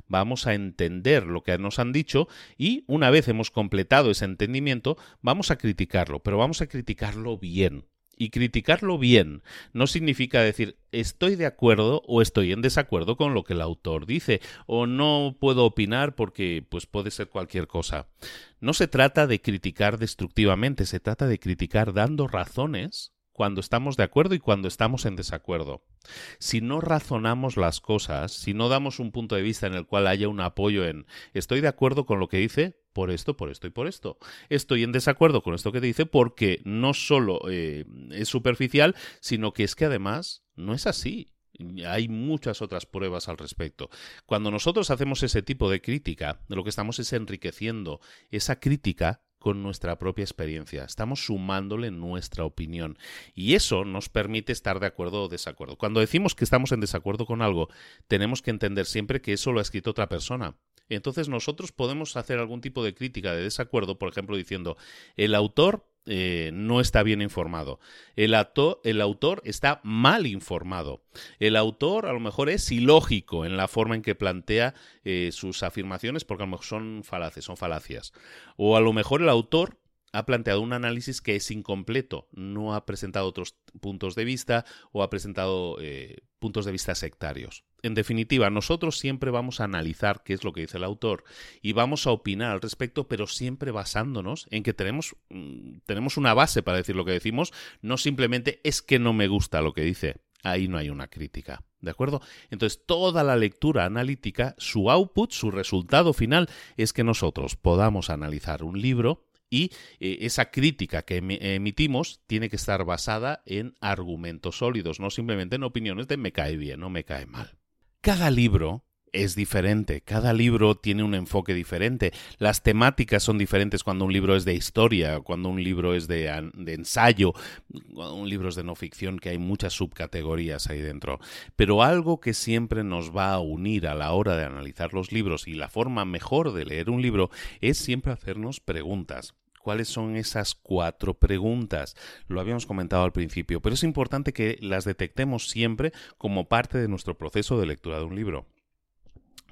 Vamos a entender lo que nos han dicho y una vez hemos completado ese entendimiento, vamos a criticarlo, pero vamos a criticarlo bien. Y criticarlo bien no significa decir estoy de acuerdo o estoy en desacuerdo con lo que el autor dice o no puedo opinar porque pues puede ser cualquier cosa. No se trata de criticar destructivamente, se trata de criticar dando razones cuando estamos de acuerdo y cuando estamos en desacuerdo. Si no razonamos las cosas, si no damos un punto de vista en el cual haya un apoyo en estoy de acuerdo con lo que dice, por esto, por esto y por esto. Estoy en desacuerdo con esto que te dice porque no solo eh, es superficial, sino que es que además no es así. Hay muchas otras pruebas al respecto. Cuando nosotros hacemos ese tipo de crítica, lo que estamos es enriqueciendo esa crítica con nuestra propia experiencia, estamos sumándole nuestra opinión y eso nos permite estar de acuerdo o desacuerdo. Cuando decimos que estamos en desacuerdo con algo, tenemos que entender siempre que eso lo ha escrito otra persona. Entonces nosotros podemos hacer algún tipo de crítica de desacuerdo, por ejemplo, diciendo el autor eh, no está bien informado. El, el, autor está mal informado. El autor a lo mejor es ilógico en la forma en que plantea eh, sus afirmaciones porque a lo mejor son falaces, son falacias. O a lo mejor el autor ha planteado un análisis que es incompleto, no ha presentado otros puntos de vista o ha presentado eh, puntos de vista sectarios. En definitiva, nosotros siempre vamos a analizar qué es lo que dice el autor y vamos a opinar al respecto, pero siempre basándonos en que tenemos, mm, tenemos una base para decir lo que decimos, no simplemente es que no me gusta lo que dice. Ahí no hay una crítica. ¿De acuerdo? Entonces, toda la lectura analítica, su output, su resultado final, es que nosotros podamos analizar un libro y eh, esa crítica que emitimos tiene que estar basada en argumentos sólidos, no simplemente en opiniones de me cae bien o me cae mal. Cada libro es diferente, cada libro tiene un enfoque diferente, las temáticas son diferentes cuando un libro es de historia, cuando un libro es de, ensayo, un libro es de no ficción, que hay muchas subcategorías ahí dentro. Pero algo que siempre nos va a unir a la hora de analizar los libros y la forma mejor de leer un libro es siempre hacernos preguntas. ¿Cuáles son esas cuatro preguntas? Lo habíamos comentado al principio, pero es importante que las detectemos siempre como parte de nuestro proceso de lectura de un libro.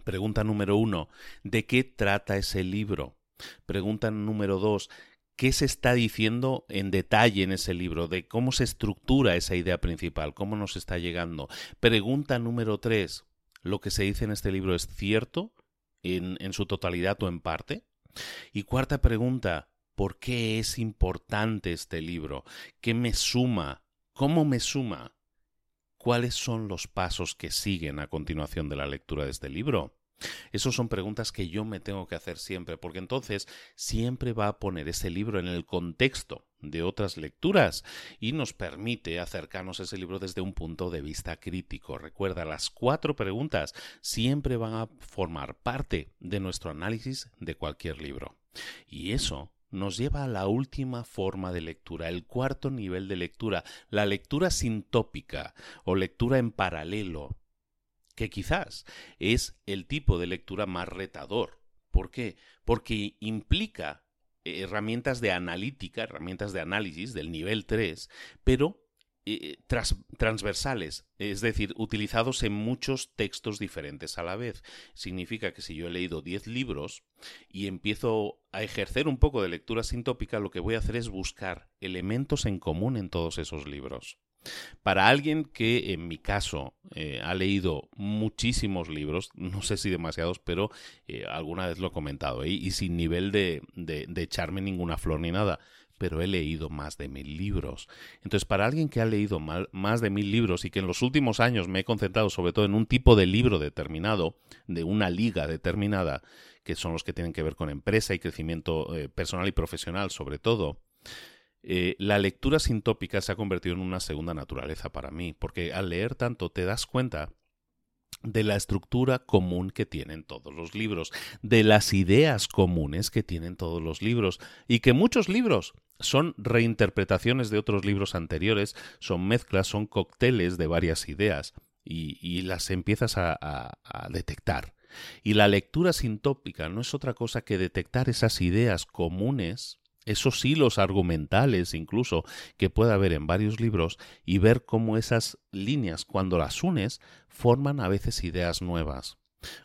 Pregunta número uno, ¿de qué trata ese libro? Pregunta número dos, ¿qué se está diciendo en detalle en ese libro? De cómo se estructura esa idea principal, cómo nos está llegando. Pregunta número tres, ¿lo que se dice en este libro es cierto en, en su totalidad o en parte? Y cuarta pregunta, ¿Por qué es importante este libro? ¿Qué me suma? ¿Cómo me suma? ¿Cuáles son los pasos que siguen a continuación de la lectura de este libro? Esas son preguntas que yo me tengo que hacer siempre, porque entonces siempre va a poner ese libro en el contexto de otras lecturas y nos permite acercarnos a ese libro desde un punto de vista crítico. Recuerda, las cuatro preguntas siempre van a formar parte de nuestro análisis de cualquier libro. Y eso nos lleva a la última forma de lectura, el cuarto nivel de lectura, la lectura sintópica o lectura en paralelo, que quizás es el tipo de lectura más retador. ¿Por qué? Porque implica herramientas de analítica, herramientas de análisis del nivel 3, pero eh, transversales, es decir, utilizados en muchos textos diferentes a la vez. Significa que si yo he leído 10 libros y empiezo a ejercer un poco de lectura sintópica, lo que voy a hacer es buscar elementos en común en todos esos libros. Para alguien que, en mi caso, eh, ha leído muchísimos libros, (laughs) no sé si demasiados, pero eh, alguna vez lo he comentado, y sin nivel de echarme ninguna flor ni nada, pero he leído más de mil libros. Entonces, para alguien que ha leído más de mil libros y que en los últimos años me he concentrado sobre todo en un tipo de libro determinado, de una liga determinada, que son los que tienen que ver con empresa y crecimiento eh, personal y profesional sobre todo, eh, la lectura sintópica se ha convertido en una segunda naturaleza para mí, porque al leer tanto te das cuenta de la estructura común que tienen todos los libros, de las ideas comunes que tienen todos los libros, y que muchos libros son reinterpretaciones de otros libros anteriores, son mezclas, son cócteles de varias ideas y, las empiezas a, detectar. Y la lectura sintópica no es otra cosa que detectar esas ideas comunes esos hilos argumentales incluso que puede haber en varios libros y ver cómo esas líneas cuando las unes forman a veces ideas nuevas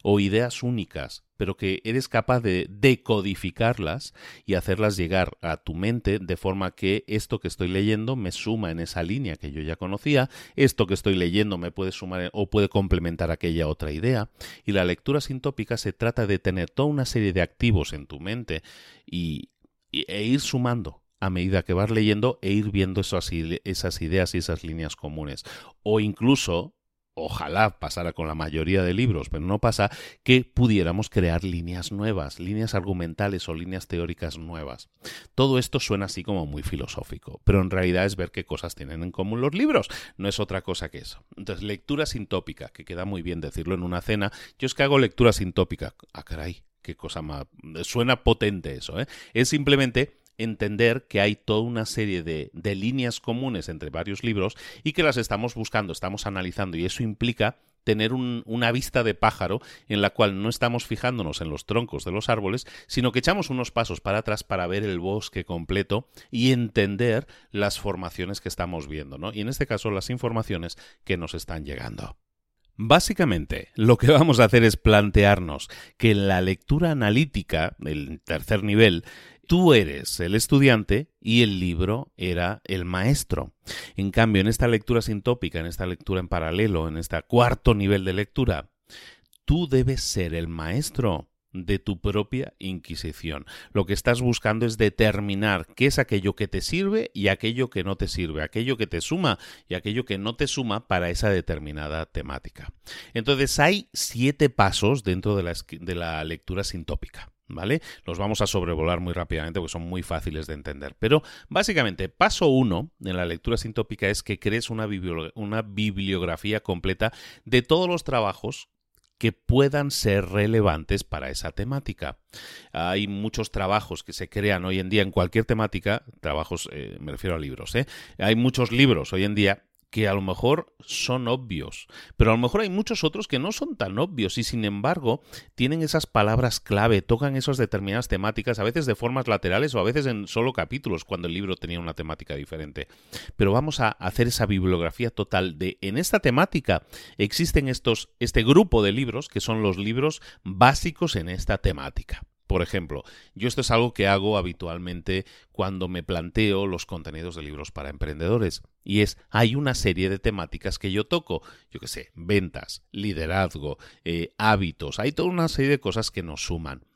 o ideas únicas, pero que eres capaz de decodificarlas y hacerlas llegar a tu mente de forma que esto que estoy leyendo me suma en esa línea que yo ya conocía, esto que estoy leyendo me puede sumar o puede complementar aquella otra idea, y la lectura sintópica se trata de tener toda una serie de activos en tu mente y e ir sumando a medida que vas leyendo e ir viendo esas, esas ideas y esas líneas comunes. O incluso, ojalá pasara con la mayoría de libros, pero no pasa, que pudiéramos crear líneas nuevas, líneas argumentales o líneas teóricas nuevas. Todo esto suena así como muy filosófico, pero en realidad es ver qué cosas tienen en común los libros, no es otra cosa que eso. Entonces, lectura sintópica, que queda muy bien decirlo en una cena, yo es que hago lectura sintópica. Ah, caray, qué cosa más... Suena potente eso, ¿eh? Es simplemente entender que hay toda una serie de, de, líneas comunes entre varios libros y que las estamos buscando, estamos analizando y eso implica tener una vista de pájaro en la cual no estamos fijándonos en los troncos de los árboles, sino que echamos unos pasos para atrás para ver el bosque completo y entender las formaciones que estamos viendo, ¿no? Y en este caso las informaciones que nos están llegando. Básicamente, lo que vamos a hacer es plantearnos que en la lectura analítica, el tercer nivel, tú eres el estudiante y el libro era el maestro. En cambio, en esta lectura sintópica, en esta lectura en paralelo, en este cuarto nivel de lectura, tú debes ser el maestro de tu propia Inquisición. Lo que estás buscando es determinar qué es aquello que te sirve y aquello que no te sirve, aquello que te suma y aquello que no te suma para esa determinada temática. Entonces hay siete pasos dentro de la, lectura sintópica. ¿Vale? Los vamos a sobrevolar muy rápidamente porque son muy fáciles de entender. Pero básicamente, paso uno en la lectura sintópica es que crees una bibliografía completa de todos los trabajos que puedan ser relevantes para esa temática. Hay muchos trabajos que se crean hoy en día en cualquier temática, trabajos, eh, me refiero a libros, ¿eh? hay muchos libros hoy en día que a lo mejor son obvios, pero a lo mejor hay muchos otros que no son tan obvios y sin embargo tienen esas palabras clave, tocan esas determinadas temáticas, a veces de formas laterales o a veces en solo capítulos cuando el libro tenía una temática diferente. Pero vamos a hacer esa bibliografía total de en esta temática existen estos este grupo de libros que son los libros básicos en esta temática. Por ejemplo, yo esto es algo que hago habitualmente cuando me planteo los contenidos de libros para emprendedores. Y es, hay una serie de temáticas que yo toco. Yo qué sé, ventas, liderazgo, eh, hábitos. Hay toda una serie de cosas que nos suman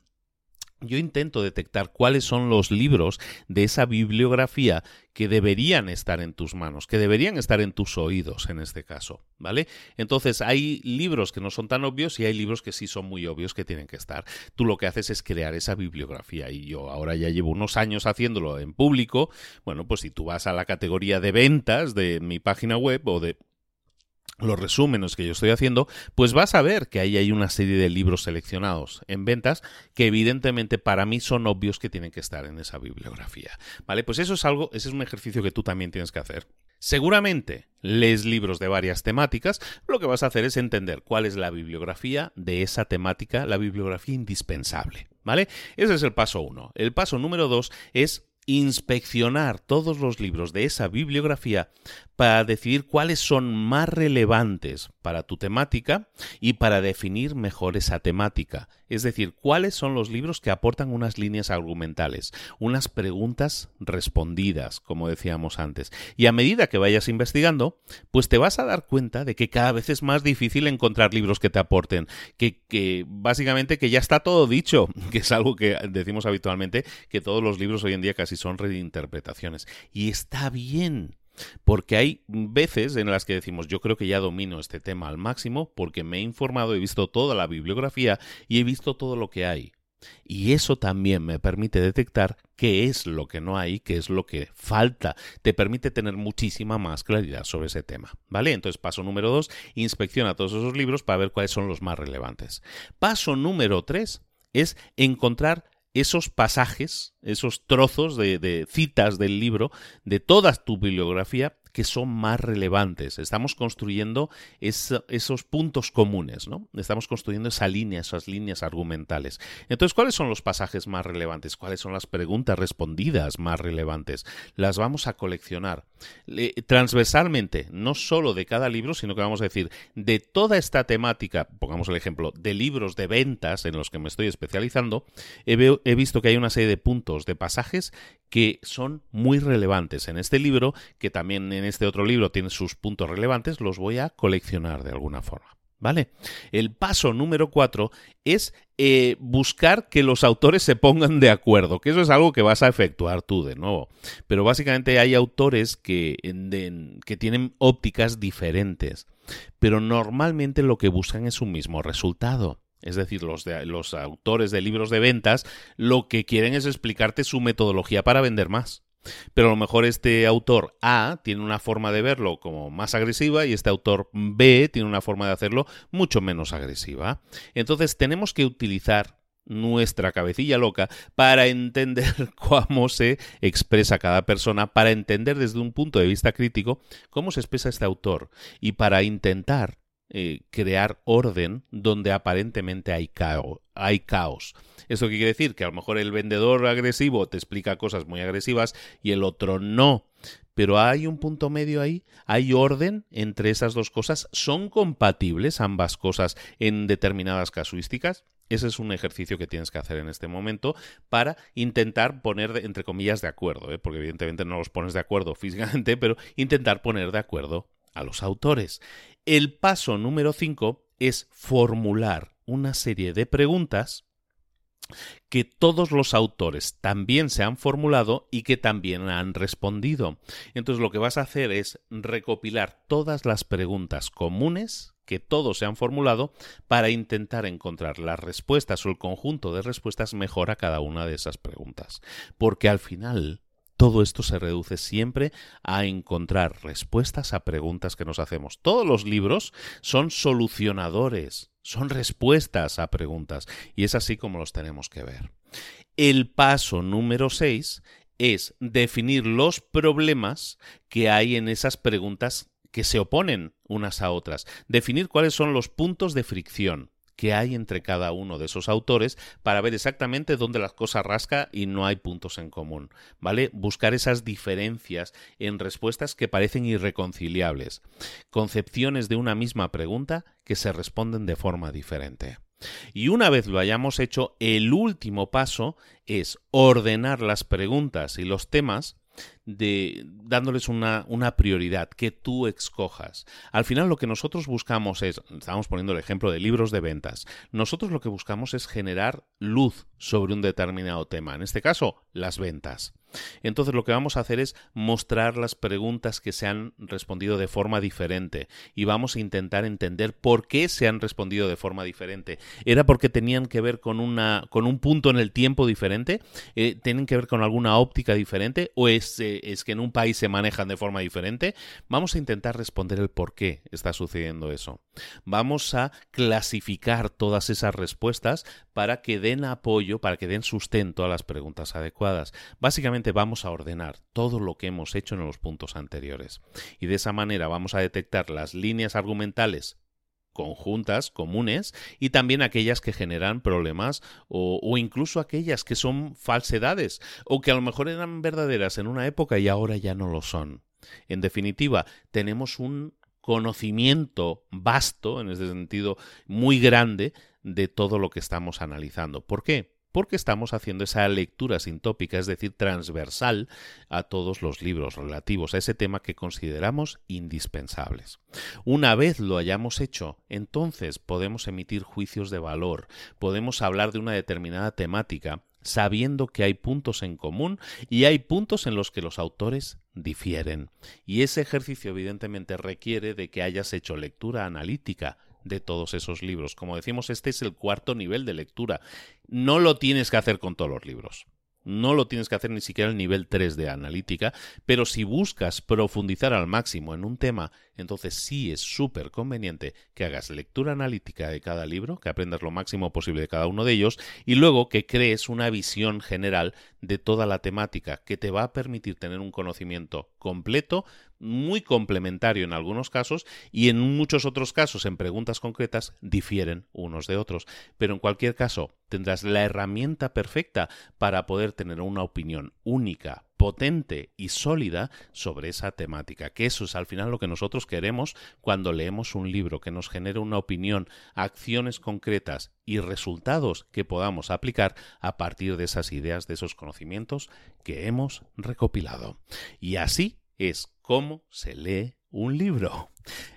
yo intento detectar cuáles son los libros de esa bibliografía que deberían estar en tus manos, que deberían estar en tus oídos en este caso, ¿vale? Entonces hay libros que no son tan obvios y hay libros que sí son muy obvios que tienen que estar. Tú lo que haces es crear esa bibliografía y yo ahora ya llevo unos años haciéndolo en público. Bueno, pues si tú vas a la categoría de ventas de mi página web o de los resúmenes que yo estoy haciendo, pues vas a ver que ahí hay una serie de libros seleccionados en ventas que evidentemente para mí son obvios que tienen que estar en esa bibliografía. ¿Vale? Pues eso es algo, ese es un ejercicio que tú también tienes que hacer. Seguramente lees libros de varias temáticas, lo que vas a hacer es entender cuál es la bibliografía de esa temática, la bibliografía indispensable. ¿Vale? Ese es el paso uno. El paso número dos es inspeccionar todos los libros de esa bibliografía para decidir cuáles son más relevantes para tu temática y para definir mejor esa temática. Es decir, cuáles son los libros que aportan unas líneas argumentales, unas preguntas respondidas, como decíamos antes. Y a medida que vayas investigando, pues te vas a dar cuenta de que cada vez es más difícil encontrar libros que te aporten, que, básicamente que ya está todo dicho, (laughs) que es algo que decimos habitualmente, que todos los libros hoy en día casi son reinterpretaciones. Y está bien. Porque hay veces en las que decimos, yo creo que ya domino este tema al máximo porque me he informado, he visto toda la bibliografía y he visto todo lo que hay. Y eso también me permite detectar qué es lo que no hay, qué es lo que falta. Te permite tener muchísima más claridad sobre ese tema. ¿Vale? Entonces, paso número dos, inspecciona todos esos libros para ver cuáles son los más relevantes. Paso número tres es encontrar esos pasajes, esos trozos de, de, citas del libro, de toda tu bibliografía, que son más relevantes. Estamos construyendo esos puntos comunes, ¿no? Estamos construyendo esa línea, esas líneas argumentales. Entonces, ¿cuáles son los pasajes más relevantes? ¿Cuáles son las preguntas respondidas más relevantes? Las vamos a coleccionar transversalmente, no solo de cada libro, sino que vamos a decir de toda esta temática, pongamos el ejemplo, de libros de ventas en los que me estoy especializando, he, he visto que hay una serie de puntos, de pasajes que son muy relevantes en este libro, que también en este otro libro tiene sus puntos relevantes, los voy a coleccionar de alguna forma. ¿Vale? El paso número cuatro es eh, buscar que los autores se pongan de acuerdo, que eso es algo que vas a efectuar tú de nuevo. Pero básicamente hay autores que, que tienen ópticas diferentes, pero normalmente lo que buscan es un mismo resultado. Es decir, los, autores de libros de ventas lo que quieren es explicarte su metodología para vender más. Pero a lo mejor este autor A tiene una forma de verlo como más agresiva y este autor B tiene una forma de hacerlo mucho menos agresiva. Entonces tenemos que utilizar nuestra cabecilla loca para entender (laughs) cómo se expresa cada persona, para entender desde un punto de vista crítico cómo se expresa este autor y para intentar eh, crear orden donde aparentemente hay, hay caos. ¿Eso qué quiere decir? Que a lo mejor el vendedor agresivo te explica cosas muy agresivas y el otro no. Pero hay un punto medio ahí, hay orden entre esas dos cosas, son compatibles ambas cosas en determinadas casuísticas. Ese es un ejercicio que tienes que hacer en este momento para intentar poner, entre comillas, de acuerdo, ¿eh? porque evidentemente no los pones de acuerdo físicamente, pero intentar poner de acuerdo a los autores. El paso número 5 es formular una serie de preguntas que todos los autores también se han formulado y que también han respondido. Entonces lo que vas a hacer es recopilar todas las preguntas comunes que todos se han formulado para intentar encontrar las respuestas o el conjunto de respuestas mejor a cada una de esas preguntas. Porque al final todo esto se reduce siempre a encontrar respuestas a preguntas que nos hacemos. Todos los libros son solucionadores, son respuestas a preguntas, y es así como los tenemos que ver. El paso número 6 es definir los problemas que hay en esas preguntas que se oponen unas a otras, definir cuáles son los puntos de fricción que hay entre cada uno de esos autores para ver exactamente dónde las cosas rasca y no hay puntos en común, ¿vale? Buscar esas diferencias en respuestas que parecen irreconciliables, concepciones de una misma pregunta que se responden de forma diferente. Y una vez lo hayamos hecho, el último paso es ordenar las preguntas y los temas de dándoles una, una, prioridad que tú escojas. Al final lo que nosotros buscamos es, estamos poniendo el ejemplo de libros de ventas, nosotros lo que buscamos es generar luz sobre un determinado tema, en este caso las ventas. Entonces lo que vamos a hacer es mostrar las preguntas que se han respondido de forma diferente y vamos a intentar entender por qué se han respondido de forma diferente. ¿Era porque tenían que ver con, una, con un punto en el tiempo diferente? Eh, ¿Tienen que ver con alguna óptica diferente? ¿O es, eh, es que en un país se manejan de forma diferente? Vamos a intentar responder el por qué está sucediendo eso. Vamos a clasificar todas esas respuestas para que den apoyo, para que den sustento a las preguntas adecuadas. Básicamente vamos a ordenar todo lo que hemos hecho en los puntos anteriores. Y de esa manera vamos a detectar las líneas argumentales conjuntas, comunes, y también aquellas que generan problemas o, o, incluso aquellas que son falsedades o que a lo mejor eran verdaderas en una época y ahora ya no lo son. En definitiva, tenemos un conocimiento vasto, en ese sentido muy grande, de todo lo que estamos analizando. ¿Por qué? Porque estamos haciendo esa lectura sintópica, es decir, transversal a todos los libros relativos a ese tema que consideramos indispensables. Una vez lo hayamos hecho, entonces podemos emitir juicios de valor, podemos hablar de una determinada temática sabiendo que hay puntos en común y hay puntos en los que los autores difieren. Y ese ejercicio evidentemente requiere de que hayas hecho lectura analítica de todos esos libros. Como decimos, este es el cuarto nivel de lectura. No lo tienes que hacer con todos los libros. No lo tienes que hacer ni siquiera el nivel 3 de analítica, pero si buscas profundizar al máximo en un tema entonces sí es súper conveniente que hagas lectura analítica de cada libro, que aprendas lo máximo posible de cada uno de ellos y luego que crees una visión general de toda la temática que te va a permitir tener un conocimiento completo, muy complementario en algunos casos y en muchos otros casos, en preguntas concretas, difieren unos de otros. Pero en cualquier caso, tendrás la herramienta perfecta para poder tener una opinión única, potente y sólida sobre esa temática, que eso es al final lo que nosotros queremos cuando leemos un libro, que nos genere una opinión, acciones concretas y resultados que podamos aplicar a partir de esas ideas, de esos conocimientos que hemos recopilado. Y así es como se lee un libro.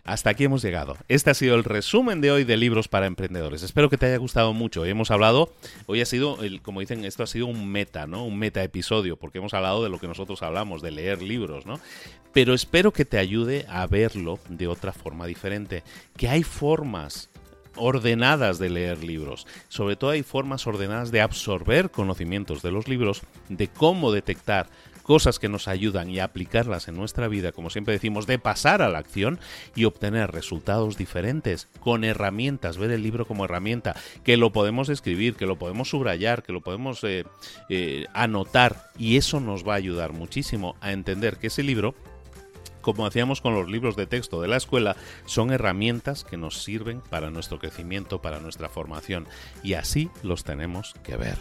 Hasta aquí hemos llegado. Este ha sido el resumen de hoy de libros para emprendedores. Espero que te haya gustado mucho. Hemos hablado, hoy ha sido, el, como dicen, esto ha sido un meta, ¿no? Un meta episodio, porque hemos hablado de lo que nosotros hablamos, de leer libros, ¿no? Pero espero que te ayude a verlo de otra forma diferente. Que hay formas ordenadas de leer libros. Sobre todo hay formas ordenadas de absorber conocimientos de los libros, de cómo detectar cosas que nos ayudan y aplicarlas en nuestra vida, como siempre decimos, de pasar a la acción y obtener resultados diferentes con herramientas, ver el libro como herramienta, que lo podemos escribir, que lo podemos subrayar, que lo podemos eh, eh, anotar y eso nos va a ayudar muchísimo a entender que ese libro como hacíamos con los libros de texto de la escuela, son herramientas que nos sirven para nuestro crecimiento, para nuestra formación, y así los tenemos que ver.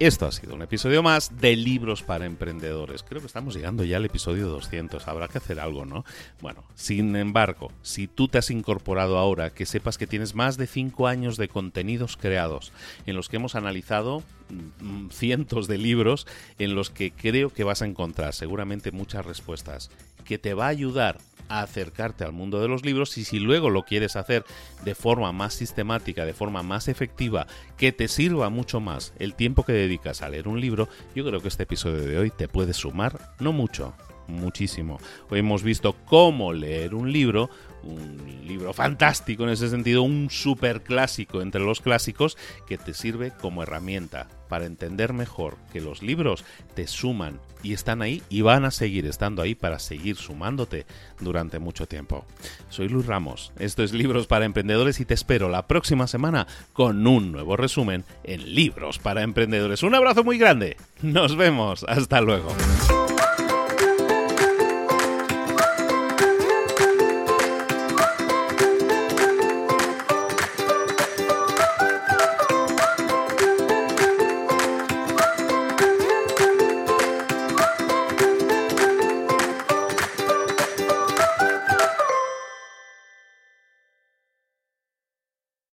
Esto ha sido un episodio más de Libros para Emprendedores. Creo que estamos llegando ya al episodio 200. Habrá que hacer algo, ¿no? Bueno, sin embargo, si tú te has incorporado ahora, que sepas que tienes más de 5 años de contenidos creados en los que hemos analizado cientos de libros en los que creo que vas a encontrar seguramente muchas respuestas que te va a ayudar a acercarte al mundo de los libros y si luego lo quieres hacer de forma más sistemática, de forma más efectiva, que te sirva mucho más el tiempo que dedicas a leer un libro, yo creo que este episodio de hoy te puede sumar, no mucho, muchísimo. Hoy hemos visto cómo leer un libro, un libro fantástico en ese sentido, un super clásico entre los clásicos que te sirve como herramienta para entender mejor que los libros te suman y están ahí y van a seguir estando ahí para seguir sumándote durante mucho tiempo. Soy Luis Ramos, esto es Libros para Emprendedores y te espero la próxima semana con un nuevo resumen en Libros para Emprendedores. Un abrazo muy grande, nos vemos, hasta luego.